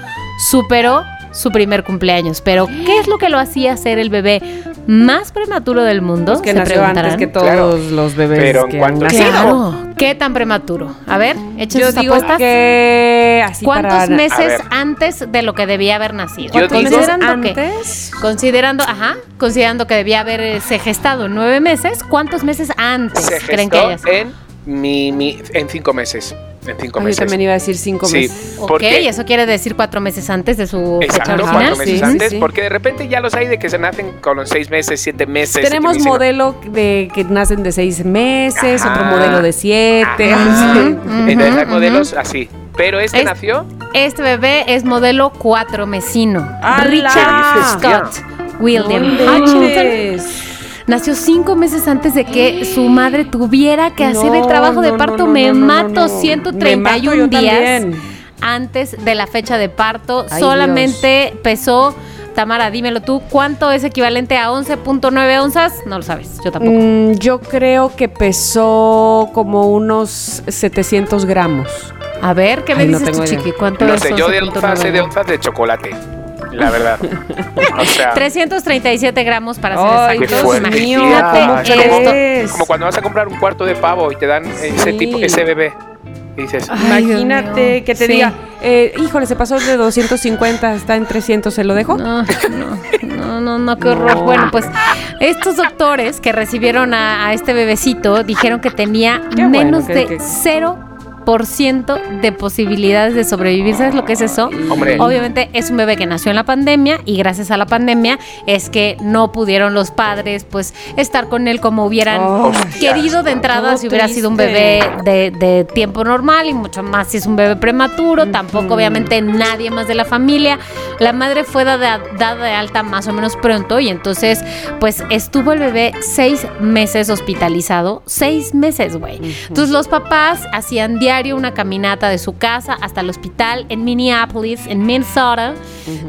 Superó su primer cumpleaños. Pero, ¿qué es lo que lo hacía ser el bebé más prematuro del mundo? Pues que Se nació antes que todos Claro. los bebés Pero en que cuanto- han nacido. Claro. ¿Qué tan prematuro? A ver, echen Yo sus digo apuestas. que así ¿Cuántos meses antes de lo que debía haber nacido? Yo ¿Cuántos digo- meses considerando que antes? considerando, ajá, considerando que debía haberse gestado en nueve meses, ¿cuántos meses antes Se creen que gestó haya sido? en, mi, mi- en cinco meses. En cinco Ay, yo meses. también iba a decir cinco Sí, meses. Ok, porque- eso quiere decir cuatro meses antes de su Exacto, cuatro meses sí, antes, sí. porque de repente ya los hay de que se nacen con los seis meses, siete meses. Tenemos modelo de que nacen de seis meses, Ajá. otro modelo de siete. Ajá. Entonces hay modelos así. Pero este Es- nació Este bebé es modelo cuatro mesino. ¡Hala! Richard ¿Qué dices, Scott William Hutchinson. Nació cinco meses antes de que su madre tuviera que hacer el No, trabajo de parto. no, no, Me no, no, mato no. 131 Me mato días también. antes de la fecha de parto. Ay, Solamente pesó, Tamara, dímelo tú, ¿cuánto es equivalente a 11.9 onzas? No lo sabes, yo tampoco. Mm, yo creo que pesó como unos 700 gramos. A ver, ¿qué me Ay, no dices tú, chiqui? ¿Cuánto No es sé, yo de 11.9? onzas sé de onzas de chocolate. La verdad. O sea, 337 gramos para ser exactos. Imagínate ¿cómo esto. como cuando vas a comprar un cuarto de pavo y te dan ese tipo, ese bebé. Y dices, Ay, Imagínate que te Sí. diga, eh, híjole, se pasó de 250, está en 300, ¿se lo dejo? No, no, no, no, no, qué horror. No. Bueno, pues estos doctores que recibieron a, a este bebecito dijeron que tenía Qué bueno, menos que- de que- 0% de posibilidades de sobrevivir. ¿Sabes lo que es eso? hombre, Obviamente es un bebé que nació en la pandemia y gracias a la pandemia es que no pudieron los padres pues estar con él como hubieran Oh, querido de entrada si hubiera sido un bebé de, de tiempo normal y mucho más si es un bebé prematuro, tampoco obviamente nadie más de la familia. La madre fue dada, dada de alta más o menos pronto y entonces pues estuvo el bebé seis meses hospitalizado, seis meses, güey. Entonces los papás hacían diario una caminata de su casa hasta el hospital en Minneapolis, en Minnesota,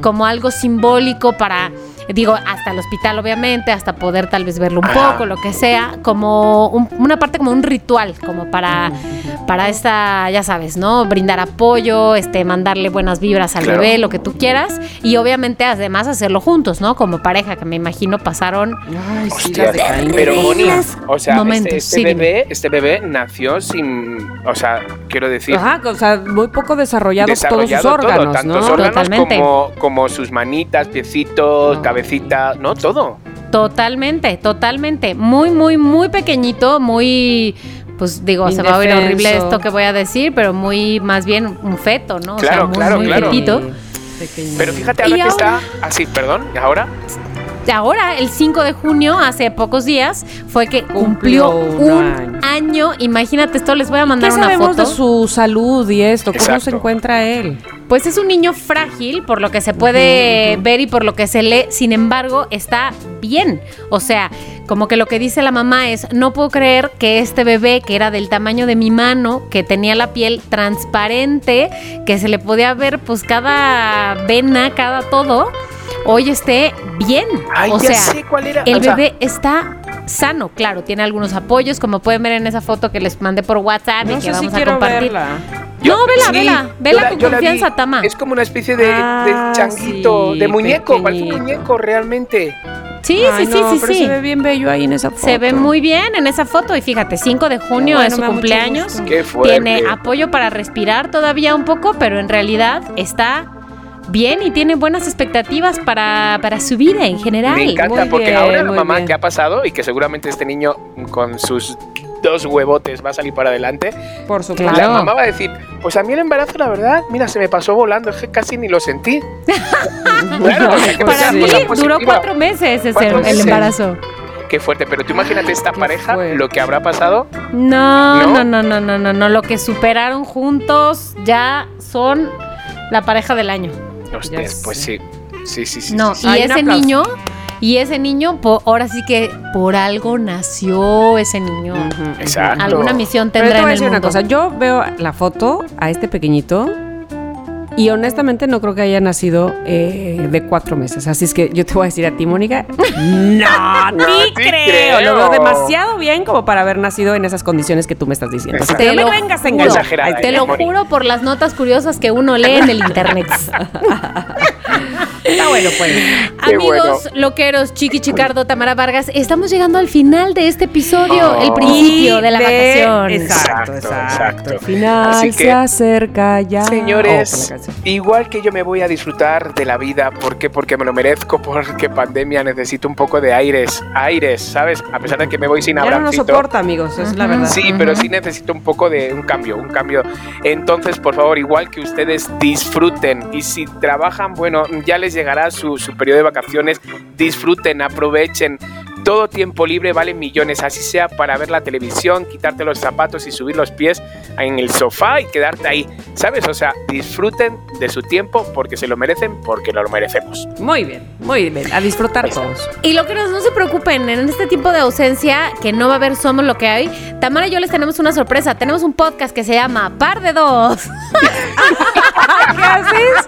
como algo simbólico para digo, hasta el hospital obviamente, hasta poder tal vez verlo un Ajá. poco, lo que sea, como un- una parte como un ritual, como para, para esta, ya sabes, ¿no? Brindar apoyo, este, mandarle buenas vibras al Claro. bebé, lo que tú quieras, y obviamente además hacerlo juntos, ¿no? Como pareja, que me imagino pasaron Ay, sí, Hostia, las de Caín. pero Moni, o sea, momentos, este, este sí, dime. bebé, este bebé nació sin, o sea, quiero decir, Ajá, o sea, muy poco desarrollados desarrollado todos sus órganos, todo, tantos ¿no? órganos Totalmente. como, como sus manitas, piecitos, No. cabecita, no todo. Totalmente, totalmente. Muy, muy, muy pequeñito, muy, pues digo, se va a oír horrible esto que voy a decir, pero muy, más bien un feto, ¿no? Claro, o sea, muy, claro, muy claro. Pequeño. Pero fíjate, Y ahora que ahora- está así, perdón, ¿y ahora? Y ahora, el 5 de junio, hace pocos días, fue que Cumplió cumplió, un un año. Imagínate esto, les voy a ¿Qué mandar una sabemos foto. de su salud y esto? ¿Cómo Exacto. se encuentra él? Pues es un niño frágil, por lo que se puede ver y por lo que se lee. Sin embargo, está bien. O sea, como que lo que dice la mamá es, no puedo creer que este bebé, que era del tamaño de mi mano, que tenía la piel transparente, que se le podía ver pues cada vena, cada todo, hoy esté bien. Ay, o ya sea, sé cuál era. el o sea, bebé está sano, claro, tiene algunos apoyos, como pueden ver en esa foto que les mandé por WhatsApp y que sé si vamos a compartir. verla. No, vela, sí, vela, vela la- con vi. confianza, Tama. Es como una especie de, de Ah, changuito, sí, de muñeco, parece un muñeco realmente. Sí, Ay, sí, sí, no, sí, pero sí. se ve bien bello ahí en esa foto. Se ve muy bien en esa foto y fíjate, 5 de junio bueno, es su cumpleaños. Qué fuerte. Tiene apoyo para respirar todavía un poco, pero en realidad está bien y tiene buenas expectativas para, para su vida en general. Me encanta muy porque bien, ahora la mamá bien. que ha pasado y que seguramente este niño con sus dos huevotes va a salir para adelante, Por supuesto. La mamá va a decir, pues a mí el embarazo la verdad, mira, se me pasó volando, es que casi ni lo sentí. Claro, Para mí duró cuatro meses ese, Cuatro el meses. embarazo. Qué fuerte, pero tú imagínate esta Qué pareja, fuerte. lo que habrá pasado. No, ¿No? no, no, no, no, no. Lo que superaron juntos ya son la pareja del año. Hostias, pues sí. Sí, sí, sí. No, sí, sí. y ese niño, y ese niño, ahora sí que por algo nació ese niño. Exacto. Alguna misión Pero tendrá te voy a en el decir una cosa. Yo veo la foto a este pequeñito y honestamente no creo que haya nacido eh, de cuatro meses. Así es que yo te voy a decir a ti, Mónica, no, No ni te creo. creo. Lo veo demasiado bien como para haber nacido en esas condiciones que tú me estás diciendo. Así Te no me lo vengas a engañar. Te lo juro por las notas curiosas que uno lee en el internet. Está bueno, pues. Qué Amigos, bueno. loqueros, Chiqui Chicardo, Tamara Vargas, estamos llegando al final de este episodio, Oh. el principio de la vacación. Exacto, Exacto, exacto. El final Así se que, acerca ya. Oh, Señores, la canción. igual que yo me voy a disfrutar de la vida, ¿por qué? Porque me lo merezco, porque pandemia necesito un poco de aires, aires, ¿sabes? A pesar de que me voy sin ya no nos soporta, amigos, es la Ujú. verdad. Sí, pero sí necesito un poco de un cambio, un cambio. Entonces, por favor, igual que ustedes disfruten y si trabajan, bueno, ya les llegará su, su periodo de vacaciones, disfruten, aprovechen. Todo tiempo libre vale millones, así sea para ver la televisión, quitarte los zapatos y subir los pies en el sofá y quedarte ahí, ¿sabes? O sea, disfruten de su tiempo porque se lo merecen, porque lo merecemos. Muy bien, muy bien. A disfrutar todos. Y loqueros, no se preocupen, en este tiempo de ausencia, que no va a haber Somos lo que hay, Tamara y yo les tenemos una sorpresa. Tenemos un podcast que se llama Par de Dos. ¿Qué haces?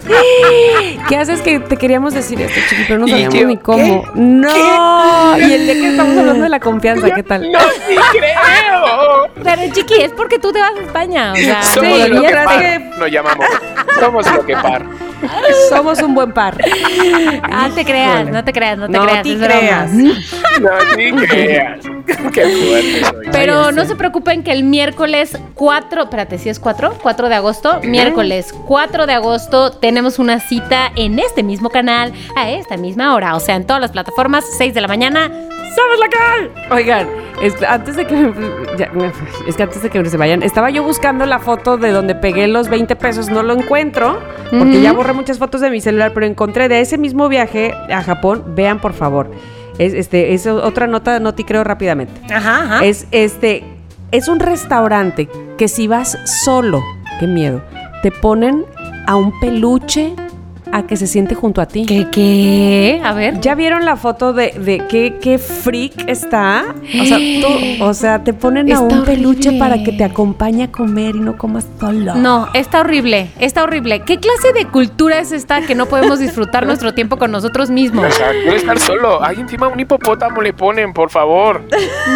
¿Qué haces que te queríamos decir esto, chiqui? Pero no sabíamos yo, ni cómo. ¿qué? No. Y el día que estamos hablando de la confianza, ¿qué tal? ¡No sí creo! Pero Chiqui, es porque tú te vas a España. O sea, Somos sí, lo que ya par, sé. nos llamamos. Somos lo que par. Somos un buen par. Ah, te creas, no te creas, no te No creas. te creas. No, ni creas. Qué fuerte soy. Pero Ay, no se preocupen que el miércoles 4, espérate, ¿sí es 4? 4 de agosto. Miércoles 4 de agosto tenemos una cita en este mismo canal a esta misma hora. O sea, en todas las plataformas, 6 de la mañana. ¡Somos la cal! Oigan, este, antes de que me- ya, es que antes de que se vayan, estaba yo buscando la foto de donde pegué los 20 pesos, no lo encuentro, porque ya borré muchas fotos de mi celular, pero encontré de ese mismo viaje a Japón, vean por favor. Es este es otra nota, no te creo rápidamente. Ajá, ajá. Es este es un restaurante que si vas solo, qué miedo, te ponen a un peluche a que se siente junto a ti. ¿Qué qué? A ver. ¿Ya vieron la foto de, de qué, qué freak está? O sea, tú- o sea, te ponen a un peluche para que te acompañe a comer y no comas solo. No, está horrible, está horrible. ¿Qué clase de cultura es esta que no podemos disfrutar nuestro tiempo con nosotros mismos? O sea, quiere estar solo. Ahí encima un hipopótamo le ponen, por favor.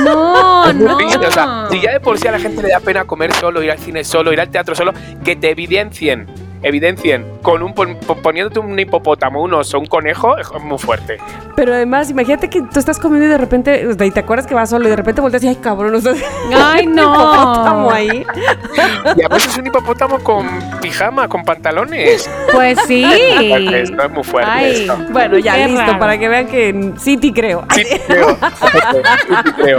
No, no. O sea, si ya de por sí a la gente le da pena comer solo, ir al cine solo, ir al teatro solo, que te evidencien, evidencien, con un pon- pon- poniéndote un hipopótamo, un oso, un conejo, es muy fuerte. Pero además, imagínate que tú estás comiendo y de repente, y te acuerdas que vas solo y de repente volteas y ay, cabrón, o sea, Ay, no. hipopótamo ahí. Y a veces un hipopótamo con pijama, con pantalones. Pues sí. Esto es muy fuerte. Ay. esto. Bueno, ya Qué listo, raro. para que vean que sí te creo. Sí, te creo. Sí, creo.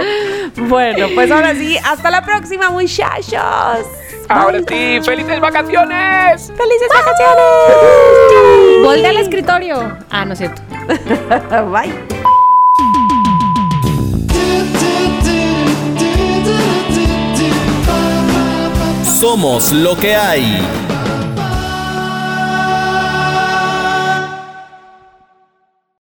Bueno, pues ahora sí, hasta la próxima, muchachos. Ahora sí, felices vacaciones. ¡Felices vacaciones! Voltea al escritorio. Ah, no es cierto. Bye. Somos lo que hay.